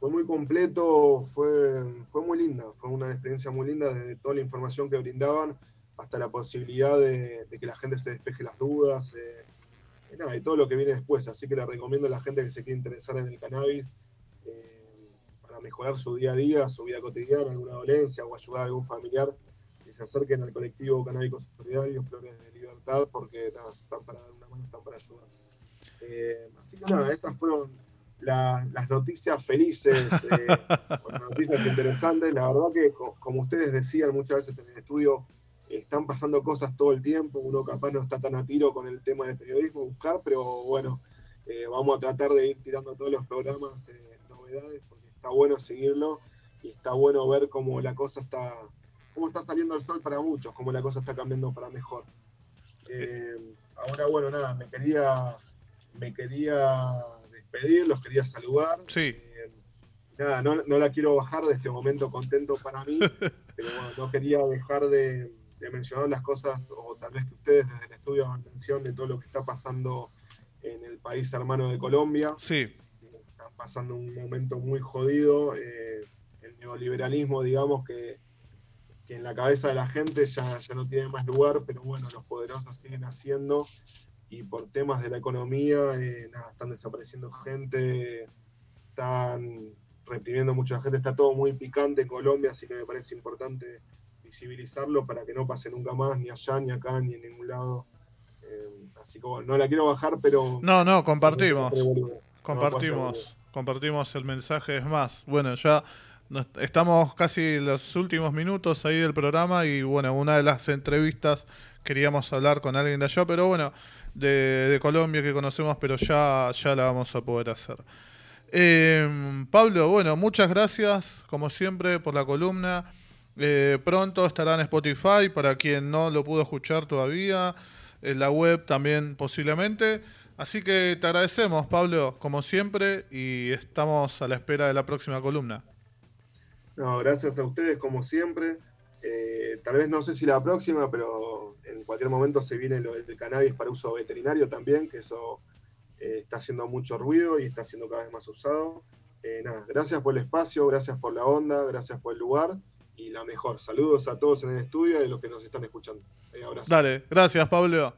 fue muy completo, fue, fue muy linda, fue una experiencia muy linda desde toda la información que brindaban hasta la posibilidad de, que la gente se despeje las dudas eh, y, todo lo que viene después. Así que le recomiendo a la gente que se quiere interesar en el cannabis eh, para mejorar su día a día, su vida cotidiana, alguna dolencia o ayudar a algún familiar, que se acerquen al colectivo canábico solidario Flores de Libertad porque están para dar una mano, están para ayudar. Eh, así que nada, esas fueron las noticias felices, eh, las noticias interesantes. La verdad que, como ustedes decían muchas veces en el estudio, están pasando cosas todo el tiempo, uno capaz no está tan a tiro con el tema del periodismo, buscar, pero bueno, eh, vamos a tratar de ir tirando todos los programas eh, novedades, porque está bueno seguirlo y está bueno ver cómo la cosa está, cómo está saliendo el sol para muchos, cómo la cosa está cambiando para mejor. ahora, bueno, nada, me quería, me quería pedir, los quería saludar. Sí. Eh, nada, no, la quiero bajar de este momento contento para mí, pero bueno, no quería dejar de, mencionar las cosas, o tal vez que ustedes desde el estudio hagan mención de todo lo que está pasando en el país hermano de Colombia. Sí. Están pasando un momento muy jodido. Eh, el neoliberalismo, digamos, que, que, en la cabeza de la gente ya, ya no tiene más lugar, pero bueno, los poderosos siguen haciendo y por temas de la economía eh, están desapareciendo gente, están reprimiendo mucha gente, está todo muy picante en Colombia, así que me parece importante visibilizarlo para que no pase nunca más, ni allá, ni acá, ni en ningún lado. Eh, así como no la quiero bajar, pero... No, no, compartimos. compartimos, compartimos el mensaje. Es más, bueno, ya estamos casi los últimos minutos ahí del programa y bueno, una de las entrevistas queríamos hablar con alguien de allá, pero bueno, de, Colombia que conocemos, pero ya, ya la vamos a poder hacer. Em, Pablo, bueno, muchas gracias, como siempre, por la columna. Eh, pronto estará en Spotify para quien no lo pudo escuchar todavía, en la web también posiblemente. Así que te agradecemos, Pablo, como siempre, y estamos a la espera de la próxima columna. No, gracias a ustedes, como siempre. Eh, tal vez no sé si la próxima, pero en cualquier momento se viene lo del cannabis para uso veterinario también, que eso eh, está haciendo mucho ruido y está siendo cada vez más usado. Nada, gracias por el espacio, gracias por la onda, gracias por el lugar y la mejor. Saludos a todos en el estudio y a los que nos están escuchando. Dale, gracias Pablo.